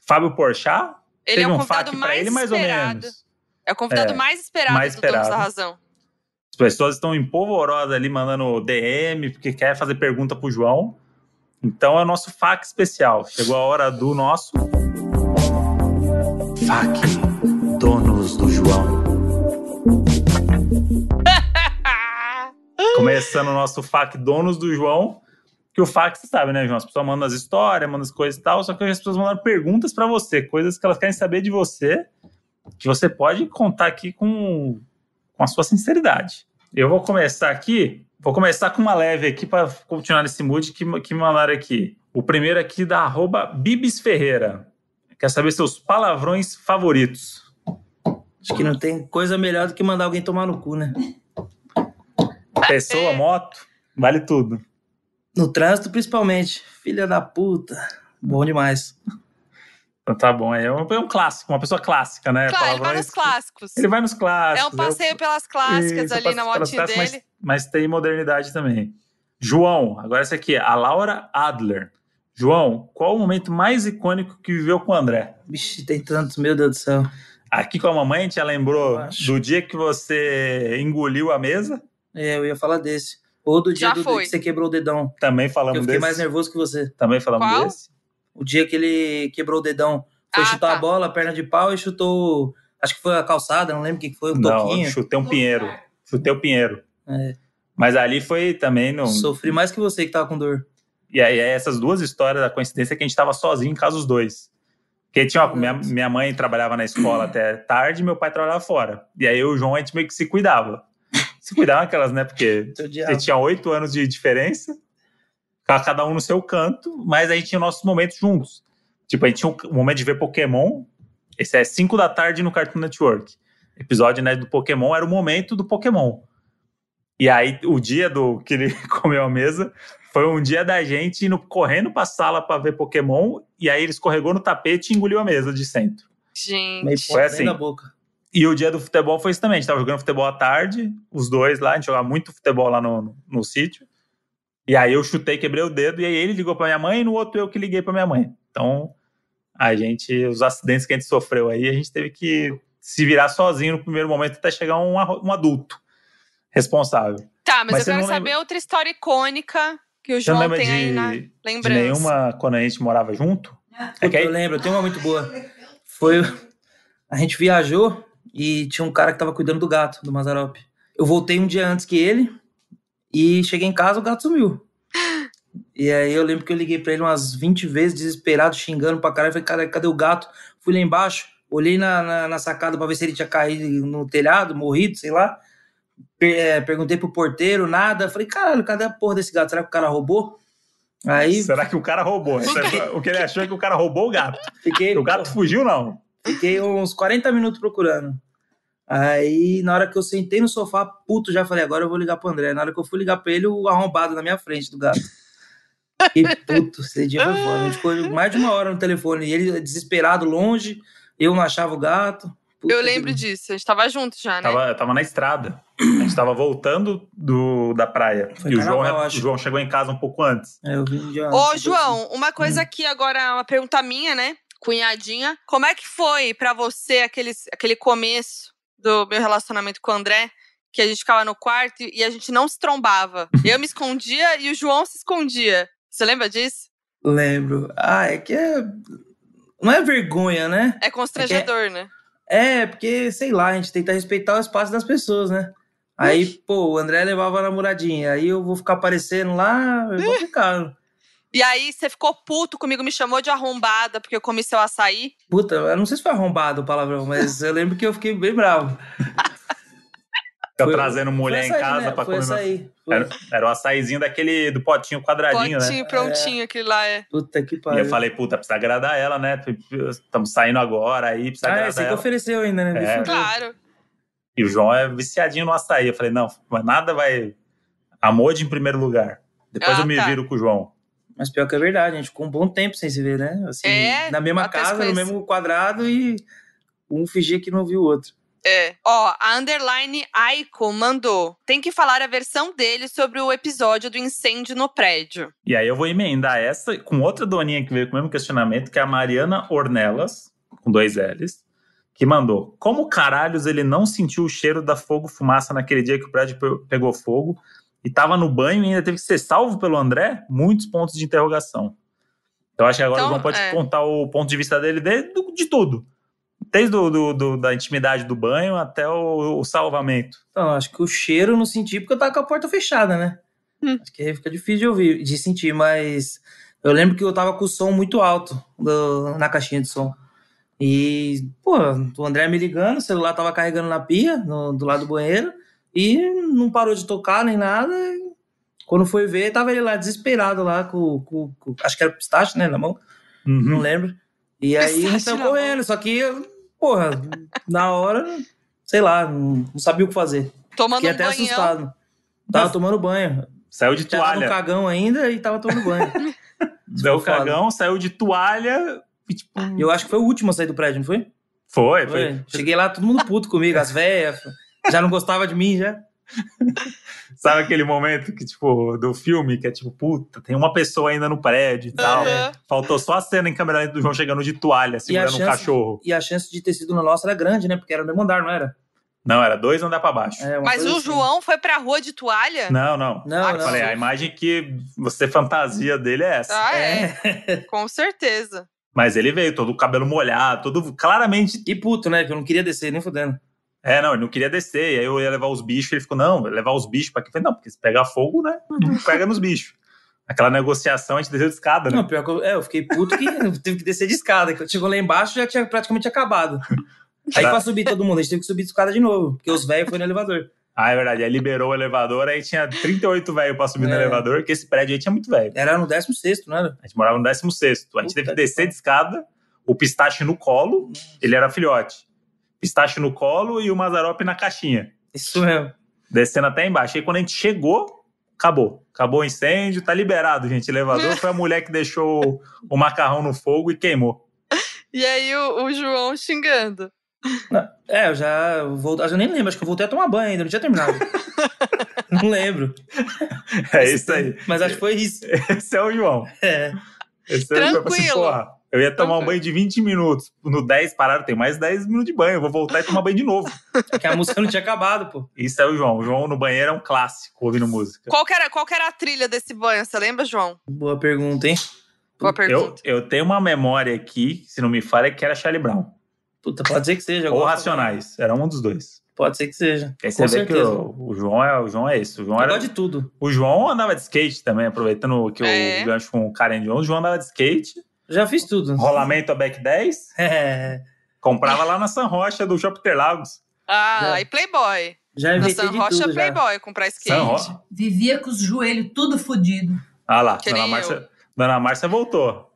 Fábio Porchat. Ele é o um convidado mais ele, mais esperado. ou menos. É o convidado é, mais esperado mais do esperado. Donos da Razão. As pessoas estão empolvorosas ali, mandando DM, porque quer fazer pergunta pro João. Então é o nosso FAQ especial. Chegou a hora do nosso. FAQ Donos do João. Começando o nosso FAQ Donos do João. Que o FAQ, você sabe, né, João? As pessoas mandam as histórias, mandam as coisas e tal, só que as pessoas mandam perguntas para você, coisas que elas querem saber de você, que você pode contar aqui com, com a sua sinceridade. Eu vou começar aqui, vou começar com uma leve aqui para continuar nesse mood que, que me mandaram aqui. O primeiro aqui da arroba Bibis Ferreira. Quer saber seus palavrões favoritos? Acho que não tem coisa melhor do que mandar alguém tomar no cu, né? Pessoa, moto, vale tudo. No trânsito, principalmente. Filha da puta. Bom demais. Então tá bom, é um, é um clássico, uma pessoa clássica, né? Claro, ele vai nos clássicos. Ele vai nos clássicos. É um passeio pelas clássicas Isso, ali na motinha dele. Mas, mas, tem modernidade também. João, agora essa aqui, a Laura Adler. João, qual o momento mais icônico que viveu com o André? Vixe, tem tantos, meu Deus do céu. Aqui com a mamãe, a gente já lembrou do dia que você engoliu a mesa? É, eu ia falar desse. Ou do dia do, que você quebrou o dedão. Também falamos desse. Eu fiquei desse. mais nervoso que você. Também falamos Qual? desse. O dia que ele quebrou o dedão. Foi ah, chutar tá. a bola, perna de pau e chutou. Acho que foi a calçada, não lembro o que foi, um não, toquinho. chutei um pinheiro. Chutei o pinheiro. É. Mas ali foi também. No... Sofri mais que você que tava com dor. E aí, essas duas histórias, a coincidência é que a gente tava sozinho em casa os dois. Porque tinha, ó, minha, minha mãe trabalhava na escola até tarde meu pai trabalhava fora. E aí eu e o João, a gente meio que se cuidava. Se cuidava aquelas, né? Porque gente tinha oito anos de diferença, cada um no seu canto, mas a gente tinha nossos momentos juntos. Tipo, a gente tinha um momento de ver Pokémon. Esse é 5 da tarde no Cartoon Network. Episódio né, do Pokémon era o momento do Pokémon. E aí, o dia do que ele comeu a mesa foi um dia da gente indo correndo pra sala para ver Pokémon. E aí ele escorregou no tapete e engoliu a mesa de centro. Gente, foi assim. Na boca. E o dia do futebol foi isso também. A gente tava jogando futebol à tarde, os dois lá, a gente jogava muito futebol lá no, no, no sítio. E aí eu chutei, quebrei o dedo, e aí ele ligou pra minha mãe, e no outro eu que liguei pra minha mãe. Então, a gente, os acidentes que a gente sofreu aí, a gente teve que se virar sozinho no primeiro momento até chegar um, um adulto responsável. Tá, mas, mas eu quero saber lembra... outra história icônica que o João tem de, aí na lembrança. De nenhuma quando a gente morava junto? É que aí... Eu lembro, eu tenho uma muito boa. Foi. A gente viajou e tinha um cara que tava cuidando do gato, do Mazarope. Eu voltei um dia antes que ele e cheguei em casa, o gato sumiu. E aí eu lembro que eu liguei pra ele umas 20 vezes, desesperado, xingando pra caralho. Falei, cara, cadê o gato? Fui lá embaixo, olhei na, na, na sacada pra ver se ele tinha caído no telhado, morrido, sei lá. Per é, perguntei pro porteiro, nada. Falei, caralho, cadê a porra desse gato? Será que o cara roubou? Aí... Será que o cara roubou? o que ele achou é que o cara roubou o gato. Fiquei... O gato fugiu, não? Fiquei uns 40 minutos procurando. Aí, na hora que eu sentei no sofá, puto, já falei, agora eu vou ligar pro André. Na hora que eu fui ligar pra ele, o arrombado na minha frente do gato. Que puto, esse dia foi foda. A gente ficou mais de uma hora no telefone. E ele desesperado, longe, eu não achava o gato. Puta eu lembro que... disso, a gente tava junto já, né? Tava, tava na estrada. A gente tava voltando do, da praia. Foi e o João, o João chegou em casa um pouco antes. É, eu vi dia Ô, João, uma coisa aqui agora, uma pergunta minha, né? Cunhadinha. Como é que foi para você aquele, aquele começo do meu relacionamento com o André? Que a gente ficava no quarto e a gente não se trombava. Eu me escondia e o João se escondia. Você lembra disso? Lembro. Ah, é que é. Não é vergonha, né? É constrangedor, é... né? É, porque, sei lá, a gente tenta respeitar o espaço das pessoas, né? Aí, pô, o André levava a namoradinha, aí eu vou ficar aparecendo lá, eu vou ficar. E aí você ficou puto comigo, me chamou de arrombada porque eu comi seu açaí. Puta, eu não sei se foi arrombado o palavrão, mas eu lembro que eu fiquei bem bravo. Fica trazendo mulher açaí, em casa né? pra foi comer. Açaí. Era, era o açaizinho daquele do potinho quadradinho, potinho, né? prontinho, é. aquele lá é. Puta que pariu. E eu falei, puta, precisa agradar ela, né? Estamos saindo agora aí, precisa ah, agradar ela. Ah, que ofereceu ainda, né? É. Claro. E o João é viciadinho no açaí. Eu falei, não, mas nada vai. Amor de em primeiro lugar. Depois ah, eu me tá. viro com o João. Mas pior que é verdade, a gente ficou um bom tempo sem se ver, né? Assim, é, na mesma casa, no mesmo quadrado e um fingia que não viu o outro. É. Ó, a underline Aiko mandou. Tem que falar a versão dele sobre o episódio do incêndio no prédio. E aí eu vou emendar essa com outra doninha que veio com o mesmo questionamento, que é a Mariana Ornelas, com dois L's que mandou: Como caralhos ele não sentiu o cheiro da fogo fumaça naquele dia que o prédio pegou fogo e estava no banho e ainda teve que ser salvo pelo André? Muitos pontos de interrogação. Então acho que agora então, o João pode é. contar o ponto de vista dele de, de tudo. Desde do, do, do, da intimidade do banho até o, o, salvamento. Então, acho que o cheiro eu não senti porque eu tava com a porta fechada, né? Hum. Acho que fica difícil de ouvir, de sentir, mas eu lembro que eu tava com o som muito alto do, na caixinha de som. E, pô, o André me ligando, o celular tava carregando na pia, no, do lado do banheiro, e não parou de tocar nem nada. Quando foi ver, tava ele lá desesperado lá com, com, com acho que era pistache, né, na mão, uhum. não lembro. E aí estão correndo, só que, porra, na hora, sei lá, não, não sabia o que fazer. Tomando Fiquei um até banhão. assustado. Tava tomando banho. Saiu de toalha. Tava no cagão ainda e tava tomando banho. Deu cagão, saiu de toalha, e, tipo, eu acho que foi o último a sair do prédio, não foi? Foi, foi. foi. Cheguei lá, todo mundo puto comigo, as velhas. Já não gostava de mim, já. Sabe aquele momento que, tipo, do filme, que é tipo, puta, tem uma pessoa ainda no prédio e tal. Uhum. Faltou só a cena em câmera lenta do João chegando de toalha, segurando chance, um cachorro. E a chance de ter sido na nossa era grande, né? Porque era no mesmo andar, não era? Não, era dois andar para baixo. É, Mas o assim. João foi pra rua de toalha? Não, não. Não, ah, não. Falei, a imagem que você fantasia dele é essa. Ah, é. é. Com certeza. Mas ele veio todo o cabelo molhado, todo claramente. E puto, né? Que eu não queria descer, nem fudendo. É, não, ele não queria descer. E aí eu ia levar os bichos. Ele ficou, não, levar os bichos pra aqui. Eu falei, não, porque se pegar fogo, né? Não pega nos bichos. Aquela negociação, a gente desceu de escada, né? Não, pior que eu, é, eu fiquei puto que teve que descer de escada. Quando chegou lá embaixo, já tinha praticamente acabado. Aí pra subir todo mundo, a gente teve que subir de escada de novo, porque os velhos foram no elevador. Ah, é verdade. Aí liberou o elevador, aí tinha 38 velhos pra subir é. no elevador, que esse prédio aí tinha muito velho. Era no 16, não era? A gente morava no 16. A gente teve que descer de escada o pistache no colo, ele era filhote. Pistache no colo e o Mazarop na caixinha. Isso mesmo. Descendo até embaixo. Aí quando a gente chegou, acabou. Acabou o incêndio, tá liberado, gente. O elevador foi a mulher que deixou o macarrão no fogo e queimou. E aí o, o João xingando. Não, é, eu já voltei, eu nem lembro, acho que eu voltei a tomar banho ainda, não tinha terminado. não lembro. É isso aí. Mas acho que foi isso. Esse é o João. É. Esse é o João. Assim, eu ia tomar um banho de 20 minutos. No 10 pararam, tem mais 10 minutos de banho. Eu vou voltar e tomar banho de novo. É que a música não tinha acabado, pô. Isso é o João. O João no banheiro é um clássico ouvindo música. Qual que era, qual que era a trilha desse banho? Você lembra, João? Boa pergunta, hein? Boa pergunta. Eu, eu tenho uma memória aqui, se não me falha, que era Charlie Brown. Puta, pode ser que seja. Ou Racionais. Era um dos dois. Pode ser que seja. Aí você vê que o, o, João é, o João é isso. O João era de tudo. O João andava de skate também, aproveitando que é. o gancho com o Karen Jones. O João andava de skate. Já fiz tudo. Rolamento a back 10. É. Comprava lá na San Rocha do Shopping Interlagos. Ah, já. e Playboy. Já inventei na San Rocha, Playboy, já. comprar skate. Vivia com os joelhos tudo fodido. Ah lá, Dona Márcia, Dona Márcia voltou.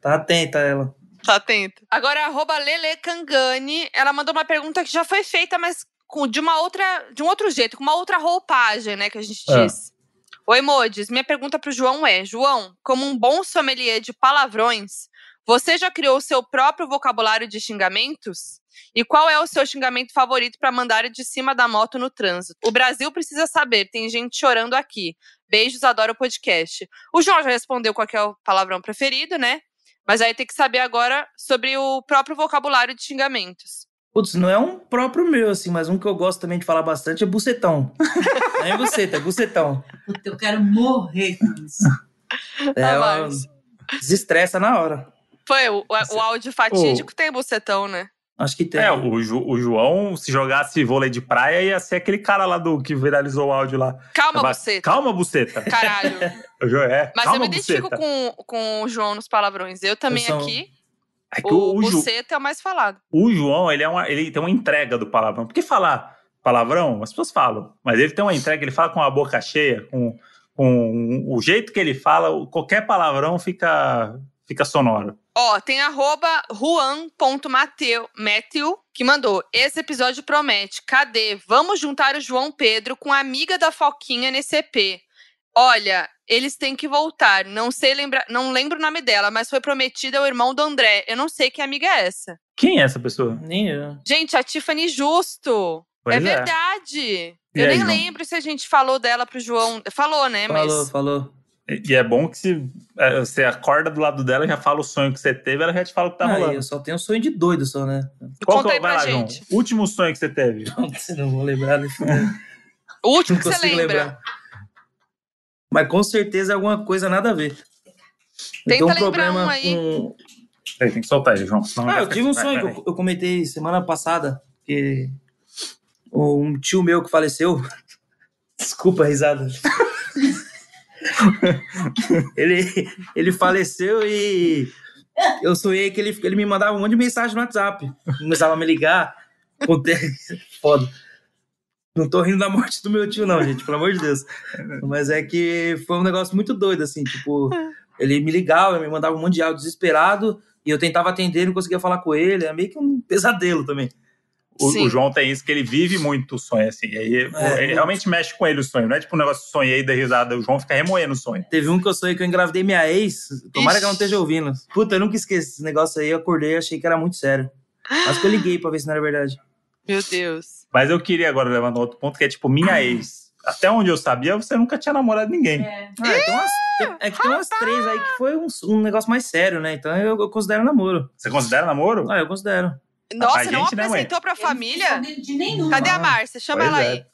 tá atenta ela. Tá atenta. Agora, arroba Lele Kangani, ela mandou uma pergunta que já foi feita, mas com, de uma outra, de um outro jeito, com uma outra roupagem, né, que a gente é. disse. Oi, Modes. Minha pergunta para o João é: João, como um bom sommelier de palavrões, Você já criou o seu próprio vocabulário de xingamentos? E qual é o seu xingamento favorito para mandar de cima da moto no trânsito? O Brasil precisa saber, tem gente chorando aqui. Beijos, adoro o podcast. O João já respondeu qual é o palavrão preferido, né? Mas aí tem que saber agora sobre o próprio vocabulário de xingamentos. Putz, não é um próprio meu, assim, mas um que eu gosto também de falar bastante é bucetão. não é buceta, é bucetão. Puta, eu quero morrer com isso. É, ah, desestressa na hora. Foi, o, o, áudio fatídico tem bucetão, né? Acho que tem. É, o, o, João, se jogasse vôlei de praia, ia ser aquele cara lá do que viralizou o áudio lá. Calma, Tava, buceta. Calma, buceta. Caralho. é, Mas calma, eu me identifico com, com o João nos palavrões. Eu também eu sou... aqui. É que o, o, buceta é o mais falado. O João, ele, é uma, ele tem uma entrega do palavrão. Porque falar palavrão, as pessoas falam. Mas ele tem uma entrega, ele fala com a boca cheia, com, com o jeito que ele fala, qualquer palavrão fica, fica sonoro. Ó, tem arroba juan.mateu, que mandou. Esse episódio promete. Cadê? Vamos juntar o João Pedro com a amiga da Foquinha nesse EP. Olha, eles têm que voltar. Não sei lembrar, não lembro o nome dela, mas foi prometida ao irmão do André. Eu não sei que amiga é essa. Quem é essa pessoa? Nem eu. Gente, a Tiffany Justo. Pois é, é verdade. Eu aí, nem João? lembro se a gente falou dela pro João. Falou, né? Falou, mas... falou. E é bom que se é, você acorda do lado dela, já fala o sonho que você teve, ela já te fala o que tá ah, rolando. Eu só tenho um sonho de doido só, né? Qual Conta que, é aí pra lá, gente. João? Último sonho que você teve. não vou lembrar desse O último que você lembra. Lembrar. Mas com certeza é alguma coisa nada a ver. Tenta um problema um aí. Com... Aí, tem que soltar aí, João. ah, eu tive um sonho que eu, eu comentei semana passada, que um tio meu que faleceu. Desculpa a risada. ele, ele faleceu e eu sonhei que ele, ele me mandava um monte de mensagem no WhatsApp. Começava a me ligar. Foda. Não tô rindo da morte do meu tio, não, gente, pelo amor de Deus. Mas é que foi um negócio muito doido, assim, tipo, ele me ligava, me mandava um monte de áudio desesperado, e eu tentava atender, não conseguia falar com ele, é meio que um pesadelo também. O, o, João tem isso, que ele vive muito o sonho, assim. Aí, é, ele realmente mexe com ele o sonho. Não é tipo um negócio sonhei e dei risada. O João fica remoendo o sonho. Teve um que eu sonhei que eu engravidei minha ex. Tomara Ixi. que ela não esteja ouvindo. Puta, eu nunca esqueci esse negócio aí. Eu acordei e achei que era muito sério. Mas que eu liguei pra ver se não era verdade. Meu Deus. Mas eu queria agora levar um outro ponto, que é tipo, minha ex. Até onde eu sabia, você nunca tinha namorado ninguém. É, ah, tem umas, é que tem umas três aí que foi um, um negócio mais sério, né? Então eu, eu considero namoro. Você considera namoro? Ah, eu considero. Nossa, não né, apresentou pra família? De nenhuma. Cadê a Márcia? Chama pois ela é. aí.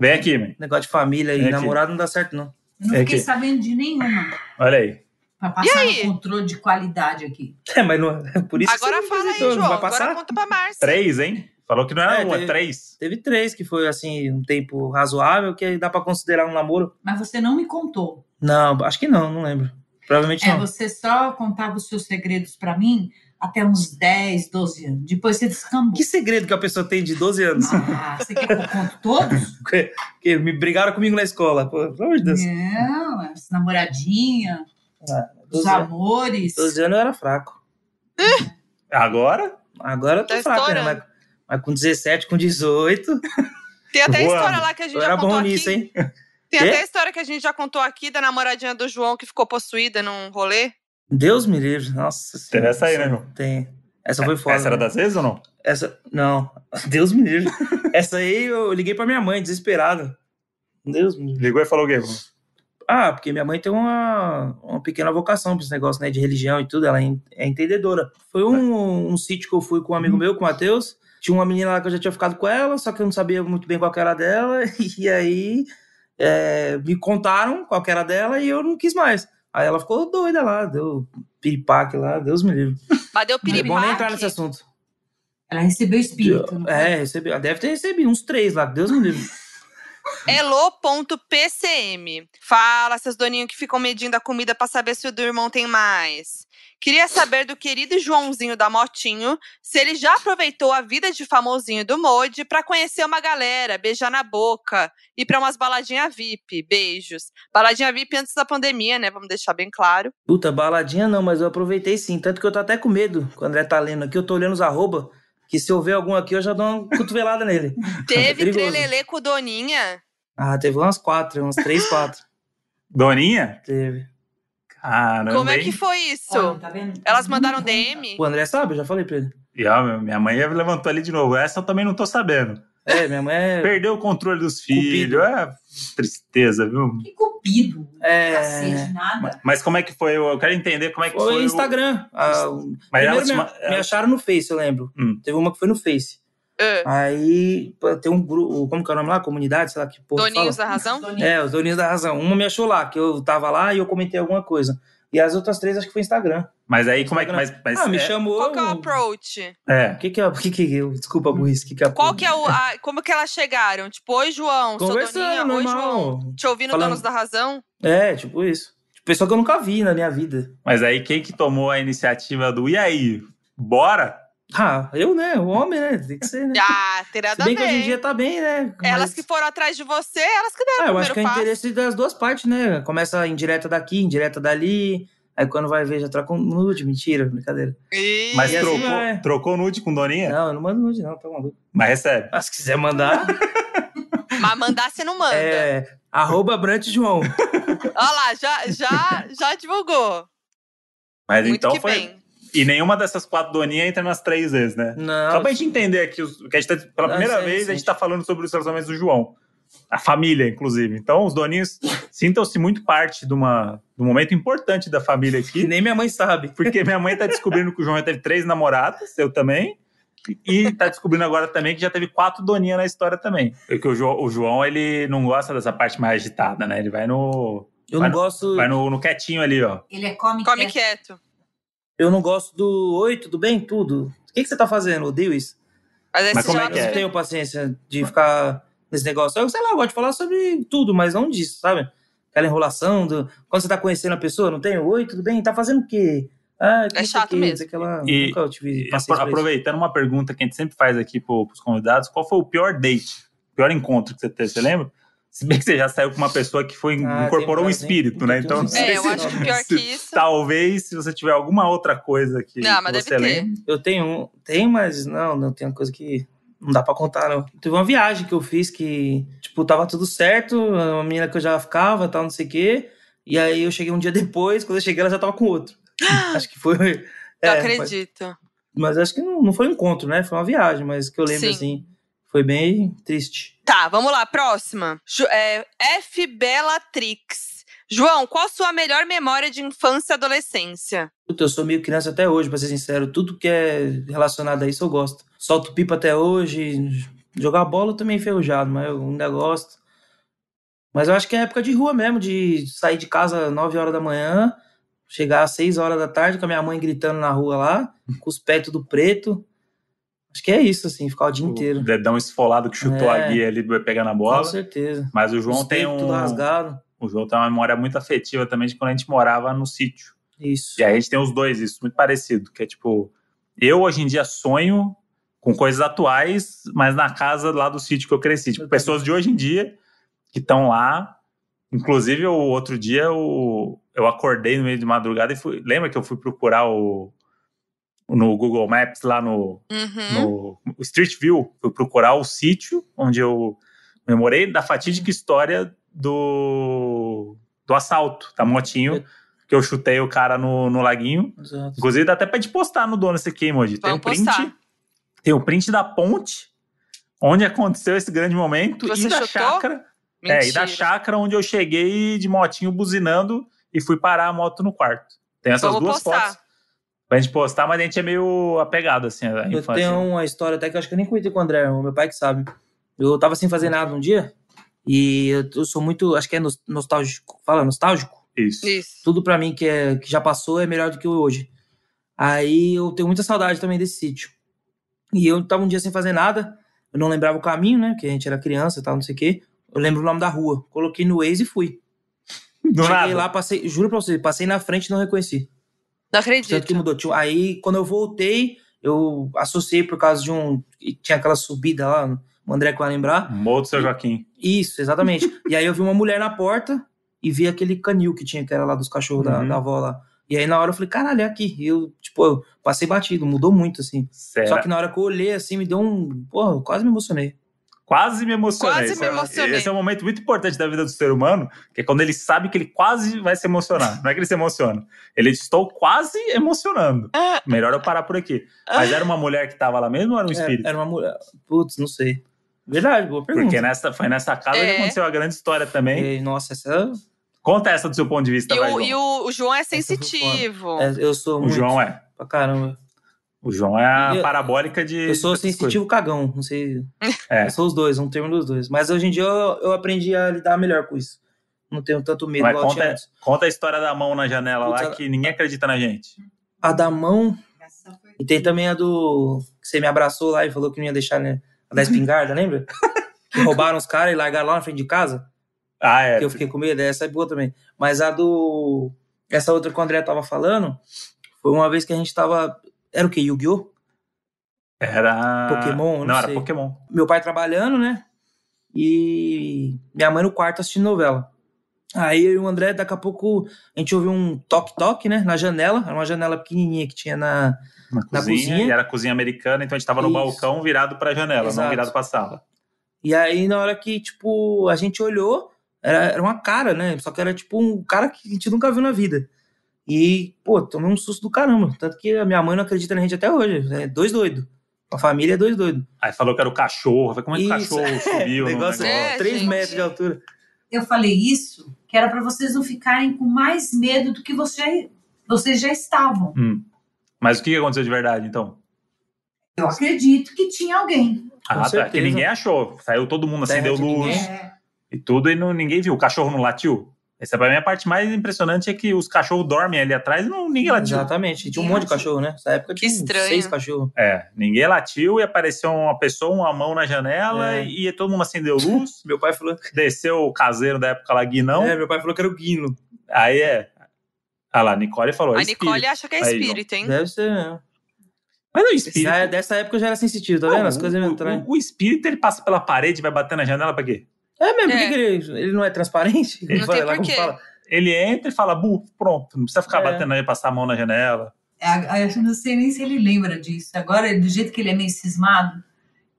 Vem aqui, mãe. Negócio de família e namorado não dá certo, não. Eu não fiquei sabendo de nenhuma. Olha aí. Pra passar um controle de qualidade aqui. É, mas não, é por isso Agora que fala aí, João. Vai passar? Agora conta pra Márcia. Três, hein? Falou que não era é, uma, teve, três. Teve três, que foi assim, um tempo razoável, que dá pra considerar um namoro. Mas você não me contou. Não, acho que não, não lembro. Provavelmente é, não. Você só contava os seus segredos para mim até uns 10, 12 anos. Depois você descambou. Que segredo que a pessoa tem de 12 anos? Ah, você quer que eu conte todos? que, me brigaram comigo na escola. Pô, pelo amor de Deus. Não, as namoradinha, ah, os amores. 12 anos eu era fraco. Agora? Agora eu tô tá fraco, né? Mas, com 17, com 18. Tem até Boa. história lá que a gente já era contou bom aqui. nisso, hein? Tem até a história que a gente já contou aqui da namoradinha do João que ficou possuída num rolê. Deus me livre, nossa Teve essa aí, né, João? Tem. Essa foi foda. Essa era né? das vezes ou não? Essa, não. Deus me livre. essa aí eu liguei pra minha mãe, desesperado. Deus me livre. Ligou e falou o quê? Ah, porque minha mãe tem uma, uma pequena vocação pra esse negócio, né, de religião e tudo, ela é, é entendedora. Foi um, um sítio que eu fui com um amigo meu, com o Matheus, tinha uma menina lá que eu já tinha ficado com ela, só que eu não sabia muito bem qual era dela, e aí é, me contaram qual era dela e eu não quis mais. Aí ela ficou doida lá, deu piripaque lá, Deus me livre. Mas deu piripaque? Não é bom nem entrar nesse assunto. Ela recebeu espírito. É, recebeu, deve ter recebido uns três lá, Deus me livre. Elo.pcm. Fala, seus doninhos que ficam medindo a comida para saber se o do irmão tem mais. Queria saber do querido Joãozinho da Motinho se ele já aproveitou a vida de famosinho do Mode para conhecer uma galera, beijar na boca e para umas baladinha VIP. Beijos. Baladinha VIP antes da pandemia, né? Vamos deixar bem claro. Puta, baladinha não, mas eu aproveitei sim. Tanto que eu tô até com medo quando o André tá lendo aqui. Eu tô olhando os arroba, que se eu ver algum aqui eu já dou uma cotovelada nele. Teve é trelelê com Doninha? Ah, teve umas quatro, umas três, quatro. Doninha? Teve. Caramba. Como é que foi isso? Olha, tá Elas mandaram DM? O André sabe, eu já falei pra ele. E ó, minha mãe levantou ali de novo. Essa eu também não tô sabendo. É, minha mãe é... Perdeu o controle dos filhos. É tristeza, viu? Que cupido. É. Cacete, nada. Mas como é que foi? Eu quero entender como é que foi. Foi Instagram. O... Ah, Mas Primeiro me, me, acharam no Face, eu lembro. Hum. Teve uma que foi no Face. É. Aí tem um grupo, como que é o nome lá? Comunidade, sei lá que porra. Doninhos fala. da Razão? É, os Doninhos da Razão. Uma me achou lá, que eu tava lá e eu comentei alguma coisa. E as outras três acho que foi Instagram. Mas aí como é que. Mas, mas ah, me é... chamou. Qual que é o approach? É. O que, que é. Que que, desculpa, burrice. Que que é Qual que é o. A, como que elas chegaram? Tipo, oi, João, sou Doninha, oi, João. Te ouvindo Falando... Donos da Razão? É, tipo isso. Tipo, pessoa que eu nunca vi na minha vida. Mas aí quem que tomou a iniciativa do e aí? Bora? Ah, eu, né? O homem, né? Tem que ser, né? Ah, terá Se bem que hoje em dia tá bem, né? Mas... Elas que foram atrás de você, elas que deram ah, eu acho que é interesse das duas partes, né? Começa indireta daqui, indireta dali. Aí quando vai ver, já troca um nude. Mentira, brincadeira. E... Mas assim trocou, é. trocou nude com Doninha? Não, eu não mando nude, não, tá maluco. Mas recebe. Ah, se quiser mandar. Mas mandar você não manda. É. Arroba Brant João. Olha lá, já, já, já divulgou. Mas Muito então foi. Bem. E nenhuma dessas quatro doninhas entra nas três vezes, né? Não. Só pra gente entender aqui, que a gente tá, pela não, primeira sim, vez, sim. a gente tá falando sobre os relacionamentos do João. A família, inclusive. Então, os doninhos sintam-se muito parte de, uma, de um momento importante da família aqui. nem minha mãe sabe. Porque minha mãe tá descobrindo que o João já teve três namoradas, eu também. E tá descobrindo agora também que já teve quatro doninhas na história também. Porque o João, o João, ele não gosta dessa parte mais agitada, né? Ele vai no. Eu vai não no, gosto. Vai no, no, quietinho ali, ó. Ele é come, come quieto. quieto eu não gosto do oi, tudo bem? Tudo. O que, que você tá fazendo? Odeio isso. Mas, mas como é que é? Eu não tenho paciência de ficar nesse negócio. Eu sei lá, eu gosto de falar sobre tudo, mas não disso, sabe? Aquela enrolação do. Quando você tá conhecendo a pessoa, não tem? Oi, tudo bem? Tá fazendo o quê? Ah, é chato que, mesmo. Aquela... E, Nunca tive aproveitando uma pergunta que a gente sempre faz aqui pros convidados, qual foi o pior date, o pior encontro que você teve? Você lembra? Se bem que você já saiu com uma pessoa que foi, ah, incorporou um espírito, né? Então, é, eu acho que pior que isso. Talvez, se você tiver alguma outra coisa que, não, mas você lembra. Eu tenho, tem, mas não, não tem uma coisa que não dá pra contar, não. Teve uma viagem que eu fiz que, tipo, tava tudo certo, uma menina que eu já ficava, tal, não sei o quê. E aí eu cheguei um dia depois, quando eu cheguei, ela já tava com outro. acho que foi. É, não acredito. Mas, mas, acho que não, não foi um encontro, né? Foi uma viagem, mas que eu lembro Sim. assim. Foi bem triste. Tá, vamos lá, próxima. É, F. Bellatrix. João, qual a sua melhor memória de infância e adolescência? Eu sou meio criança até hoje, pra ser sincero. Tudo que é relacionado a isso eu gosto. Solto pipa até hoje. Jogar bola eu também enferrujado, mas eu ainda gosto. Mas eu acho que é época de rua mesmo, de sair de casa às 9 horas da manhã, chegar às 6 horas da tarde com a minha mãe gritando na rua lá, com os pés tudo preto. Acho que é isso, assim, ficar o dia o inteiro. Dedão esfolado que chutou é, a guia ali pegar na bola. Com certeza. Mas o João Os tem um. Tudo rasgado. O João tem uma memória muito afetiva também de quando a gente morava no sítio. Isso. E a gente tem os dois, isso, muito parecido. Que é tipo, eu hoje em dia sonho com coisas atuais, mas na casa lá do sítio que eu cresci. Tipo, eu pessoas de hoje em dia que estão lá. Inclusive, o outro dia eu, eu acordei no meio de madrugada e fui. Lembra que eu fui procurar o, no Google Maps, lá no, uhum. no Street View, fui procurar o sítio onde eu memorei da fatídica história do, do assalto da motinho, que eu chutei o cara no, no laguinho. Exato. Inclusive, dá até pra te postar no dono esse aqui, emoji. Tem um print. Postar. Tem o um print da ponte, onde aconteceu esse grande momento, Você e da chutou? chácara. Mentira. É, e da chácara onde eu cheguei de motinho buzinando e fui parar a moto no quarto. Tem essas Vamos duas postar. fotos pra gente postar, mas a gente é meio apegado, assim, à Eu tenho uma história até que eu acho que eu nem contei com o André, o meu pai que sabe. Eu tava sem fazer nada um dia, e eu sou muito, acho que é nostálgico, fala nostálgico? Isso. Isso. Tudo para mim que, é, que já passou é melhor do que hoje. Aí eu tenho muita saudade também desse sítio. E eu tava um dia sem fazer nada, eu não lembrava o caminho, né, que a gente era criança e tal, não sei o quê. Eu lembro o nome da rua, coloquei no Waze e fui. Do Cheguei nada. lá, passei, juro pra você, passei na frente e não reconheci. Não acredito. Tanto que mudou. Aí, quando eu voltei, eu associei por causa de um. Tinha aquela subida lá, o André que vai lembrar. Morro do São Joaquim. Isso, exatamente. e aí eu vi uma mulher na porta e vi aquele canil que tinha, que era lá dos cachorros uhum. da, da avó lá. E aí na hora eu falei, caralho, é aqui. E eu, tipo, eu passei batido, mudou muito, assim. Certo. Só que na hora que eu olhei, assim, me deu um. Porra, eu quase me emocionei. Quase me emocionei. Quase me é emocionei. Esse é um momento muito importante da vida do ser humano, que é quando ele sabe que ele quase vai se emocionar. Não é que ele se emociona. Ele estou quase emocionando. Ah. Melhor eu parar por aqui. Mas era uma mulher que estava lá mesmo ou era um é, espírito? Era, uma mulher. Putz, não sei. Verdade, boa pergunta. Porque nessa, foi nessa casa é. que aconteceu a grande história também. E, nossa, essa. Conta essa do seu ponto de vista, e vai, o, E o, o João é sensitivo. É, eu sou muito. O João é. Pra caramba. O João é a eu, parabólica de. Eu sou sensitivo cagão, não sei. É. Eu sou os dois, um termo dos dois. Mas hoje em dia eu, eu aprendi a lidar melhor com isso. Não tenho tanto medo. Mas conta, conta a história da mão na janela Puta, lá que ninguém acredita na gente. A da mão. E tem também a do. Que você me abraçou lá e falou que não ia deixar né, a da espingarda, lembra? que roubaram os caras e largaram lá na frente de casa. Ah, é. Que eu fiquei com medo, essa é boa também. Mas a do. Essa outra que o André tava falando, foi uma vez que a gente tava. Era o quê? Yu-Gi-Oh? Era. Pokémon? Não, não era Pokémon. Meu pai trabalhando, né? E minha mãe no quarto assistindo novela. Aí eu e o André, daqui a pouco, a gente ouviu um toque-toque, né? Na janela. Era uma janela pequenininha que tinha na, na, na cozinha, cozinha, E era cozinha americana, então a gente tava no Isso. balcão virado pra janela, Exato. não virado pra sala. E aí, na hora que, tipo, a gente olhou, era, era uma cara, né? Só que era, tipo, um cara que a gente nunca viu na vida. E, pô, tomei um susto do caramba. Tanto que a minha mãe não acredita na gente até hoje. É dois doidos. A família é dois doidos. Aí falou que era o cachorro. Como é que o cachorro subiu? o negócio é, três gente, metros de altura. Eu falei isso, que era para vocês não ficarem com mais medo do que você, vocês já estavam. Hum. Mas o que aconteceu de verdade, então? Eu acredito que tinha alguém. Ah, tá. Que ninguém achou. Saiu todo mundo, acendeu luz é. e tudo, e não, ninguém viu. O cachorro não latiu? Essa pra mim a parte mais impressionante é que os cachorros dormem ali atrás e não, ninguém latiu. Exatamente. Tinha um monte de cachorro, né? Nessa época tinha Estranho. seis cachorros. É, ninguém latiu e apareceu uma pessoa, uma mão na janela é. e todo mundo acendeu luz. meu pai falou. Desceu o caseiro da época lá, Guinão. É, meu pai falou que era o Guino. Aí é. Ah lá, a Nicole falou. A Nicole acha que é espírito, hein? Deve ser, né? Mas o espírito. Já, dessa época eu já era sensitivo, tá vendo? As coisas o, o, o, espírito ele passa pela parede e vai bater na janela pra quê? É mesmo, é. por que ele, ele não é transparente? Ele não tem lá, porquê. Fala, ele entra e fala, bu, pronto, não precisa ficar é. batendo aí, passar a mão na janela. É, eu não sei nem se ele lembra disso. Agora, do jeito que ele é meio cismado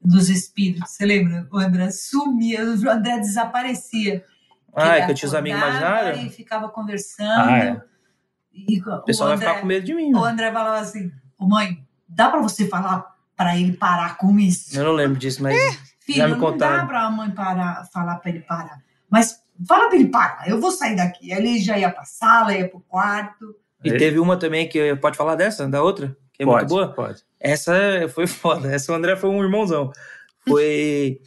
dos espíritos, você lembra? O André sumia, o André desaparecia. Ah, é que eu tinha os amigos imaginários? E ficava conversando. Ah, é. e o pessoal André, vai ficar com medo de mim. O André falava assim, mãe, dá para você falar para ele parar com isso? Eu não lembro disso, mas é, filho, me contaram. não dá para a mãe parar, falar para ele parar. Mas fala para ele parar, eu vou sair daqui. Ele já ia para sala, ia para o quarto. E é. teve uma também que pode falar dessa, da outra, que é pode, muito boa. Pode. Essa foi foda. Essa o André foi um irmãozão. Foi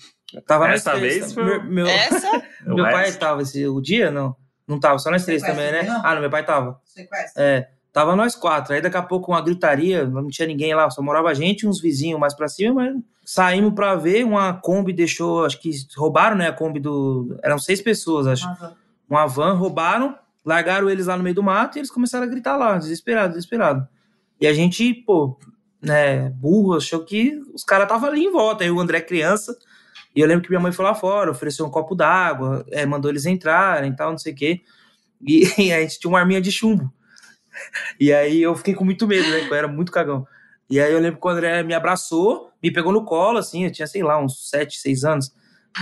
tava Essa vez foi meu, meu, Essa? meu pai tava esse o dia não? Não tava, só nós três também, né? Não? Ah, não, meu pai tava. Sequestro. É. Tava nós quatro. Aí daqui a pouco uma gritaria, não tinha ninguém lá, só morava a gente e uns vizinhos mais pra cima, mas saímos pra ver. Uma Kombi deixou, acho que roubaram, né? A Kombi do. Eram seis pessoas, acho. Uhum. Uma van, roubaram, largaram eles lá no meio do mato e eles começaram a gritar lá, desesperado, desesperado. E a gente, pô, né, burro, achou que os caras estavam ali em volta. Aí o André, criança, e eu lembro que minha mãe foi lá fora, ofereceu um copo d'água, é, mandou eles entrarem e tal, não sei o quê. E, e a gente tinha uma arminha de chumbo. E aí eu fiquei com muito medo, né? Eu era muito cagão. E aí eu lembro que o André me abraçou, me pegou no colo, assim, eu tinha, sei lá, uns 7, 6 anos.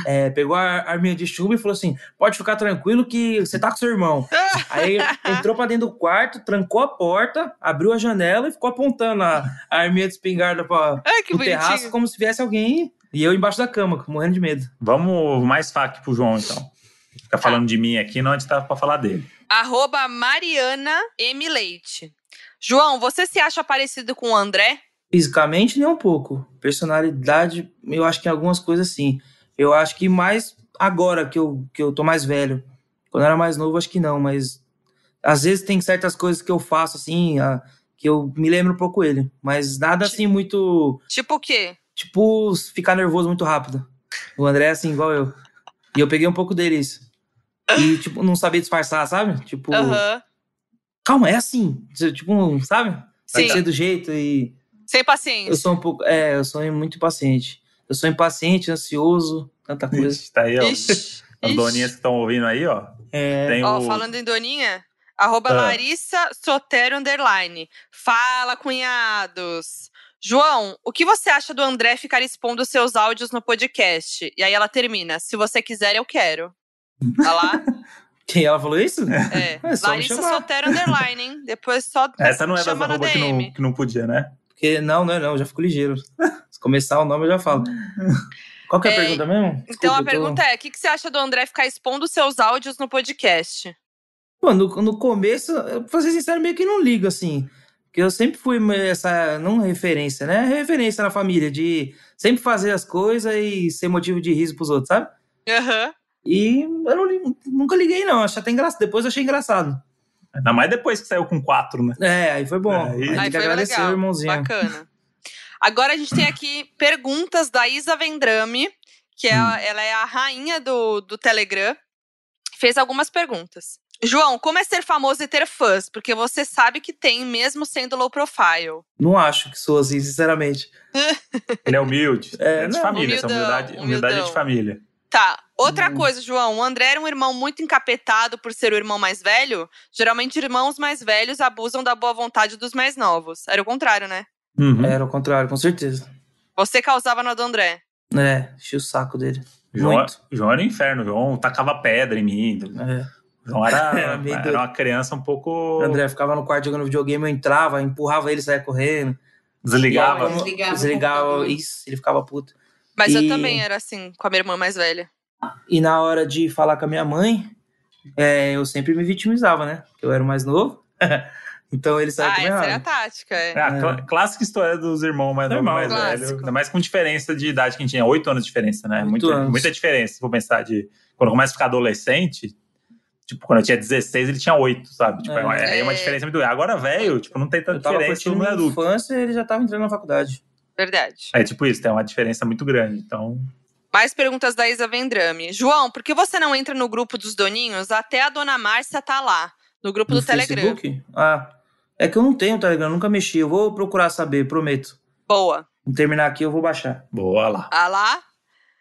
É, pegou a arminha de chumbo e falou assim: pode ficar tranquilo que você tá com seu irmão. aí entrou pra dentro do quarto, trancou a porta, abriu a janela e ficou apontando a, a arminha de espingarda pra, Ai, pro bonitinho. terraço como se viesse alguém. E eu embaixo da cama, morrendo de medo. Vamos mais fac pro João, então. Fica falando tá. de mim aqui, não antes tava pra falar dele. Arroba Mariana M. Leite. João, você se acha parecido com o André? Fisicamente, nem um pouco. Personalidade, eu acho que em algumas coisas sim. Eu acho que mais agora que eu, que eu tô mais velho. Quando eu era mais novo, acho que não, mas às vezes tem certas coisas que eu faço assim, a, que eu me lembro um pouco ele. Mas nada assim muito. Tipo o quê? Tipo, ficar nervoso muito rápido. O André é assim, igual eu. E eu peguei um pouco dele isso. E, tipo, não sabia disfarçar, sabe? Tipo. Calma, é assim. Tipo, sabe? Tem que ser do jeito e. Sem paciência. Eu sou um pouco. É, eu sou muito impaciente. Eu sou impaciente, ansioso, tanta coisa. Ixi, tá aí, ó. Ixi, As doninhas que estão ouvindo aí, ó. É. ó, o... falando em doninha, arroba ah. Larissa Sotero Underline. Fala, cunhados. João, o que você acha do André ficar expondo seus áudios no podcast? E aí ela termina: se você quiser, eu quero. Tá lá? Quem ela falou isso? É. é Larissa Solteiro Underline, hein? Depois só. Essa não é das arroba que não, que não podia, né? Porque não, não, não, eu já fico ligeiro. Se começar o nome, eu já falo. Qual que é a é, pergunta mesmo? Desculpa, então a tô... pergunta é: o que, que você acha do André ficar expondo seus áudios no podcast? Pô, no, no começo, eu, pra ser sincero, meio que não ligo, assim. Porque eu sempre fui essa, não referência, né? Referência na família, de sempre fazer as coisas e ser motivo de riso pros outros, sabe? Aham. Uhum. E eu não, nunca liguei, não. Achei até engraçado. Depois eu achei engraçado. Ainda mais depois que saiu com quatro, né? É, aí foi bom. É, aí, aí, foi agradecer legal. o irmãozinho. Bacana. Agora a gente tem aqui perguntas da Isa Vendrame, que é, hum. ela é a rainha do, do Telegram. Fez algumas perguntas. João, como é ser famoso e ter fãs? Porque você sabe que tem, mesmo sendo low profile. Não acho que sou assim, sinceramente. Ele é humilde. É, é de família, humildão, essa humildade, humildade é de família. Tá. Outra hum. coisa, João, o André era um irmão muito encapetado por ser o irmão mais velho. Geralmente, irmãos mais velhos abusam da boa vontade dos mais novos. Era o contrário, né? Uhum. Era o contrário, com certeza. Você causava na do André. É, enchi o saco dele. João, muito. João era um inferno, João tacava pedra em mim. É. João era, era, era uma criança um pouco. O André ficava no quarto jogando videogame, eu entrava, empurrava ele, saia correndo. Desligava. Desligava, desligava isso, ele ficava puto. Mas e... eu também era assim, com a minha irmã mais velha. E na hora de falar com a minha mãe, é, eu sempre me vitimizava, né? Porque eu era o mais novo. então ele saía ah, com essa é a tática, é. é a cl clássica história dos irmãos mais novos mais velhos. Ainda mais com diferença de idade que a gente tinha. Oito anos de diferença, né? Muito, muita diferença, se for pensar de... Quando começa a ficar adolescente, Tipo, quando eu tinha 16, ele tinha 8, sabe? Tipo, é. aí é uma diferença muito grande. Agora, velho, tipo, não tem tanta diferença no adulto. infância, ele já tava entrando na faculdade. Verdade. É tipo isso, tem uma diferença muito grande, então... Mais perguntas da Isa Vendrame. João, por que você não entra no grupo dos doninhos? Até a dona Márcia tá lá, no grupo no do Facebook? Telegram. Ah, é que eu não tenho Telegram, nunca mexi. Eu vou procurar saber, prometo. Boa. Vou terminar aqui, eu vou baixar. Boa lá. Ah lá?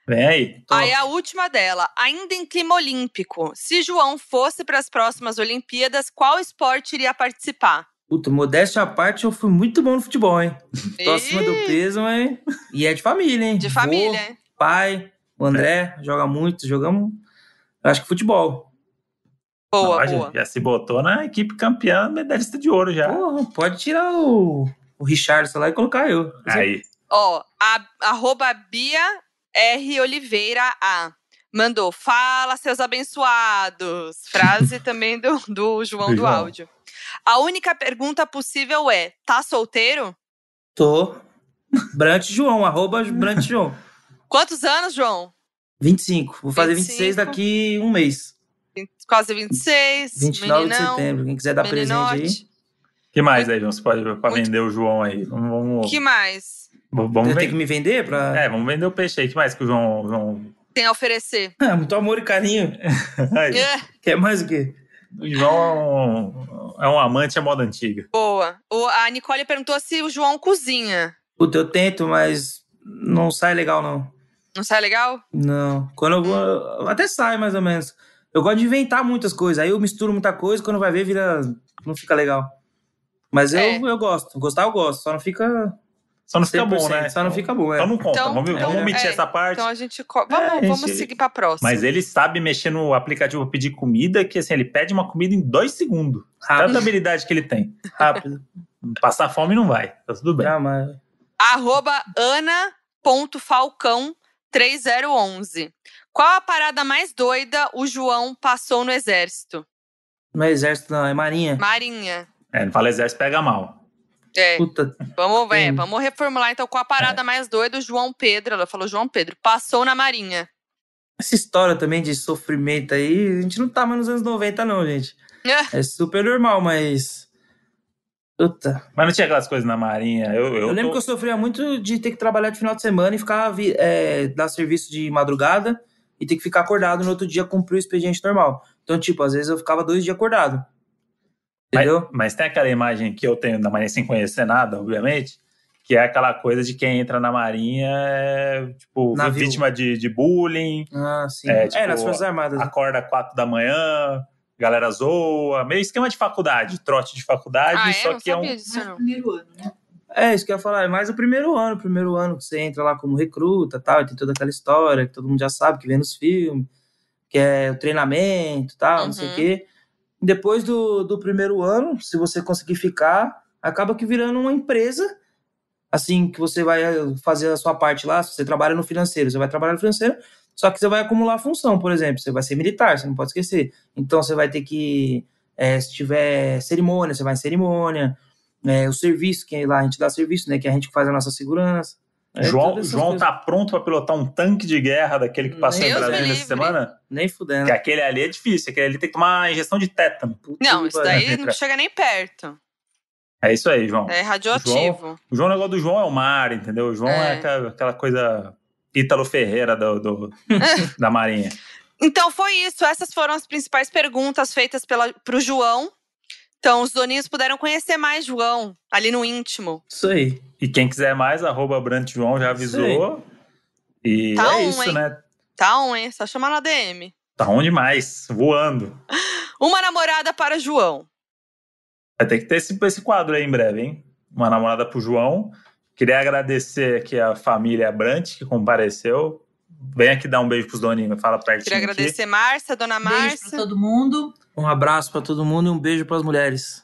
Vem aí. Top. Aí a última dela, ainda em clima olímpico. Se João fosse para as próximas Olimpíadas, qual esporte iria participar? Puta, modéstia à parte, eu fui muito bom no futebol, hein? Tô acima do peso, mas. E é de família, hein? De família, hein? Pai, o André, é. joga muito, jogamos. Acho que futebol. Boa, Não, boa. Já se botou na equipe campeã, medalhista de ouro já. Porra, pode tirar o, o Richardson lá e colocar eu. Aí. Ó, a, arroba Bia R. Oliveira A. Mandou, fala seus abençoados. Frase também do, do João do, do áudio. A única pergunta possível é: tá solteiro? Tô. Brant João, arroba Brant João. Quantos anos, João? 25. Vou fazer 25. 26 daqui um mês. Quase 26. 29 meninão, de setembro. Quem quiser dar meninote. presente aí. que mais aí, João? Você pode pra vender o João aí. Vamos, vamos... que mais? Vamos Tem que me vender pra. É, vamos vender o peixe aí. O que mais que o João. João... Tem a oferecer. Ah, muito amor e carinho. é. Quer mais o quê? O João é um amante à moda antiga. Boa. O, a Nicole perguntou se o João cozinha. Puta, eu tento, mas não sai legal, não. Não sai legal? Não. Quando eu vou. Até sai, mais ou menos. Eu gosto de inventar muitas coisas. Aí eu misturo muita coisa, quando vai ver, vira. Não fica legal. Mas é. eu, eu gosto. Gostar eu gosto. Só não fica só não fica bom, né? Só não fica bom, é. Então não conta. Então, vamos, então, vamos omitir é, essa parte. Então a gente. Vamos, é, vamos gente... seguir pra próxima. Mas ele sabe mexer no aplicativo pedir comida, que assim, ele pede uma comida em dois segundos. Rápido. Tanta habilidade que ele tem. Rápido. Passar fome não vai. Tá tudo bem. Jamais. Arroba Ana.falcão3011. Qual a parada mais doida o João passou no exército? No exército não, é marinha. Marinha. É, não fala exército, pega mal. É. Puta. Vamos ver, vamos reformular então com a parada é. mais doida, o João Pedro. Ela falou João Pedro, passou na Marinha. Essa história também de sofrimento aí, a gente não tá mais nos anos 90, não, gente. É, é super normal, mas. Puta. Mas não tinha aquelas coisas na Marinha. Eu, eu, eu lembro tô... que eu sofria muito de ter que trabalhar de final de semana e ficar é, dar serviço de madrugada e ter que ficar acordado no outro dia cumprir o expediente normal. Então, tipo, às vezes eu ficava dois dias acordado. Entendeu? Mas, mas, tem aquela imagem que eu tenho da Marinha sem conhecer nada, obviamente, que é aquela coisa de quem entra na Marinha é, tipo, Navio. vítima de, de bullying. Ah, sim. É, tipo, é, nas Forças Armadas. Né? Acorda às quatro da manhã, galera zoa. Meio esquema de faculdade, trote de faculdade, ah, só é? que é um. Disso, não. Primeiro ano, né? É, isso que eu ia falar, é mais o primeiro ano, o primeiro ano que você entra lá como recruta tal, e tem toda aquela história que todo mundo já sabe, que vem nos filmes, que é o treinamento tal, uhum. não sei o uhum. quê. Depois do, do primeiro ano, se você conseguir ficar, acaba que virando uma empresa, assim, que você vai fazer a sua parte lá, se você trabalha no financeiro, você vai trabalhar no financeiro, só que você vai acumular função, por exemplo, você vai ser militar, você não pode esquecer. Então você vai ter que, é, se tiver cerimônia, você vai em cerimônia, é, o serviço, que lá a gente dá serviço, né, que é a gente faz a nossa segurança. É, João, João tá pronto para pilotar um tanque de guerra daquele que passou Deus em Brasília essa semana? Nem fudendo. Que aquele ali é difícil, aquele ali tem que tomar injeção de tétano. Não, isso daí não chega nem perto. É isso aí, João. É radioativo. O João, o, João, o negócio do João é o mar, entendeu? O João é, é aquela, aquela, coisa Ítalo Ferreira do, do da Marinha. Então foi isso. Essas foram as principais perguntas feitas pela, pro João. Então, os doninhos puderam conhecer mais João, ali no íntimo. Isso aí. E quem quiser mais, arroba Brant João já avisou. E tá é um, isso, hein? né? Tá um, hein? Só chamar na DM. Tá on demais, voando. Uma namorada para João. Vai ter que ter esse, esse quadro aí em breve, hein? Uma namorada pro João. Queria agradecer aqui a família Brant que compareceu. Vem aqui dar um beijo pros doninhos, fala pertinho. Queria agradecer aqui. Márcia, dona Márcia. Beijo pra todo mundo. Um abraço para todo mundo e um beijo para as mulheres.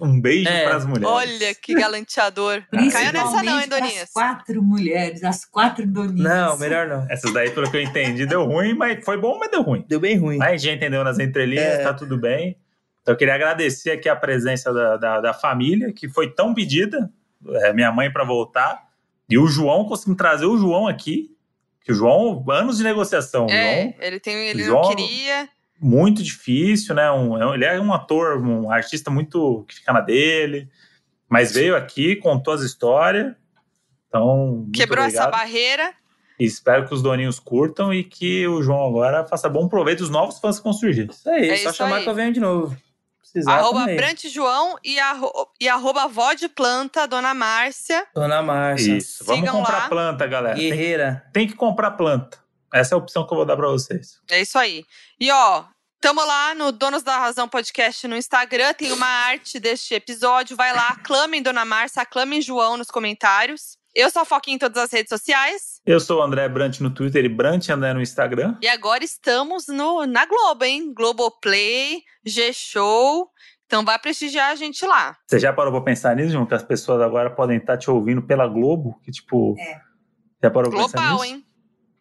Um, beijo é. para as mulheres. Olha que galanteador. Caiu nessa não, hein, Doninhas? As quatro mulheres, as quatro Doninhas. Não, melhor não. Essas daí, pelo que eu entendi, deu ruim, mas foi bom, mas deu ruim. Deu bem ruim. Mas a gente entendeu nas entrelinhas, é. tá tudo bem. Então eu queria agradecer aqui a presença da, da, da família, que foi tão pedida, é, minha mãe para voltar, e o João, conseguindo trazer o João aqui, que o João, anos de negociação. É, João, ele, tem, ele João, não queria muito difícil, né? Um, é ele é um ator, um artista muito que fica na dele, mas veio aqui, contou as histórias. Então, quebrou obrigado. essa barreira. E espero que os doninhos curtam e que o João agora faça bom proveito dos novos fãs que vão surgir. Isso aí, é só isso chamar aí. que eu venho de novo. Precisar arroba também. Brant João e, arro e arroba vó de planta, Dona Márcia. Dona Márcia. Isso, vamos comprar lá. planta, galera. Guerreira. Tem, tem que comprar planta. Essa é a opção que eu vou dar para vocês. É isso aí. E ó, tamo lá no Donos da Razão Podcast no Instagram, tem uma arte deste episódio. Vai lá, aclamem Dona Márcia, aclamem João nos comentários. Eu sou a Foquinha em todas as redes sociais. Eu sou o André Brant no Twitter e Brant André no Instagram. E agora estamos no, na Globo, hein? Globoplay, G-Show. Então vai prestigiar a gente lá. Você já parou pra pensar nisso, João? Que as pessoas agora podem estar te ouvindo pela Globo? Que tipo. É. Já parou pra Global, pensar nisso? hein?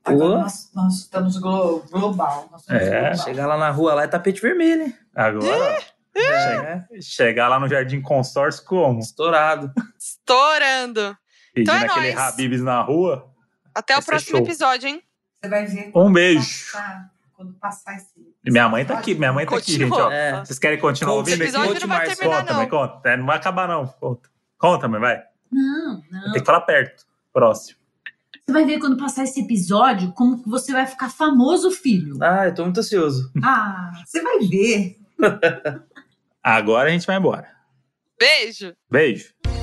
Agora nós, nós estamos glo global. Nós é. global. Chegar lá na rua lá é tapete vermelho, hein? Agora. É. Chegar, chegar lá no Jardim Consórcio como? Estourado. Estourando. Pedindo então é aquele nóis. Habibs na rua. Até o próximo show. episódio, hein? Você vai ver. Um beijo. Passar, quando passar esse. Minha mãe tá aqui, minha mãe tá Continua. aqui, gente. Ó. É. Vocês querem continuar ouvindo? O episódio aqui? não vai terminar, conta, não. Mas conta. É, não vai acabar, não. Conta. Conta, mas vai. Não, não. Tem que falar perto. Próximo. Você vai ver quando passar esse episódio como você vai ficar famoso, filho. Ah, eu tô muito ansioso. Ah, você vai ver. Agora a gente vai embora. Beijo. Beijo.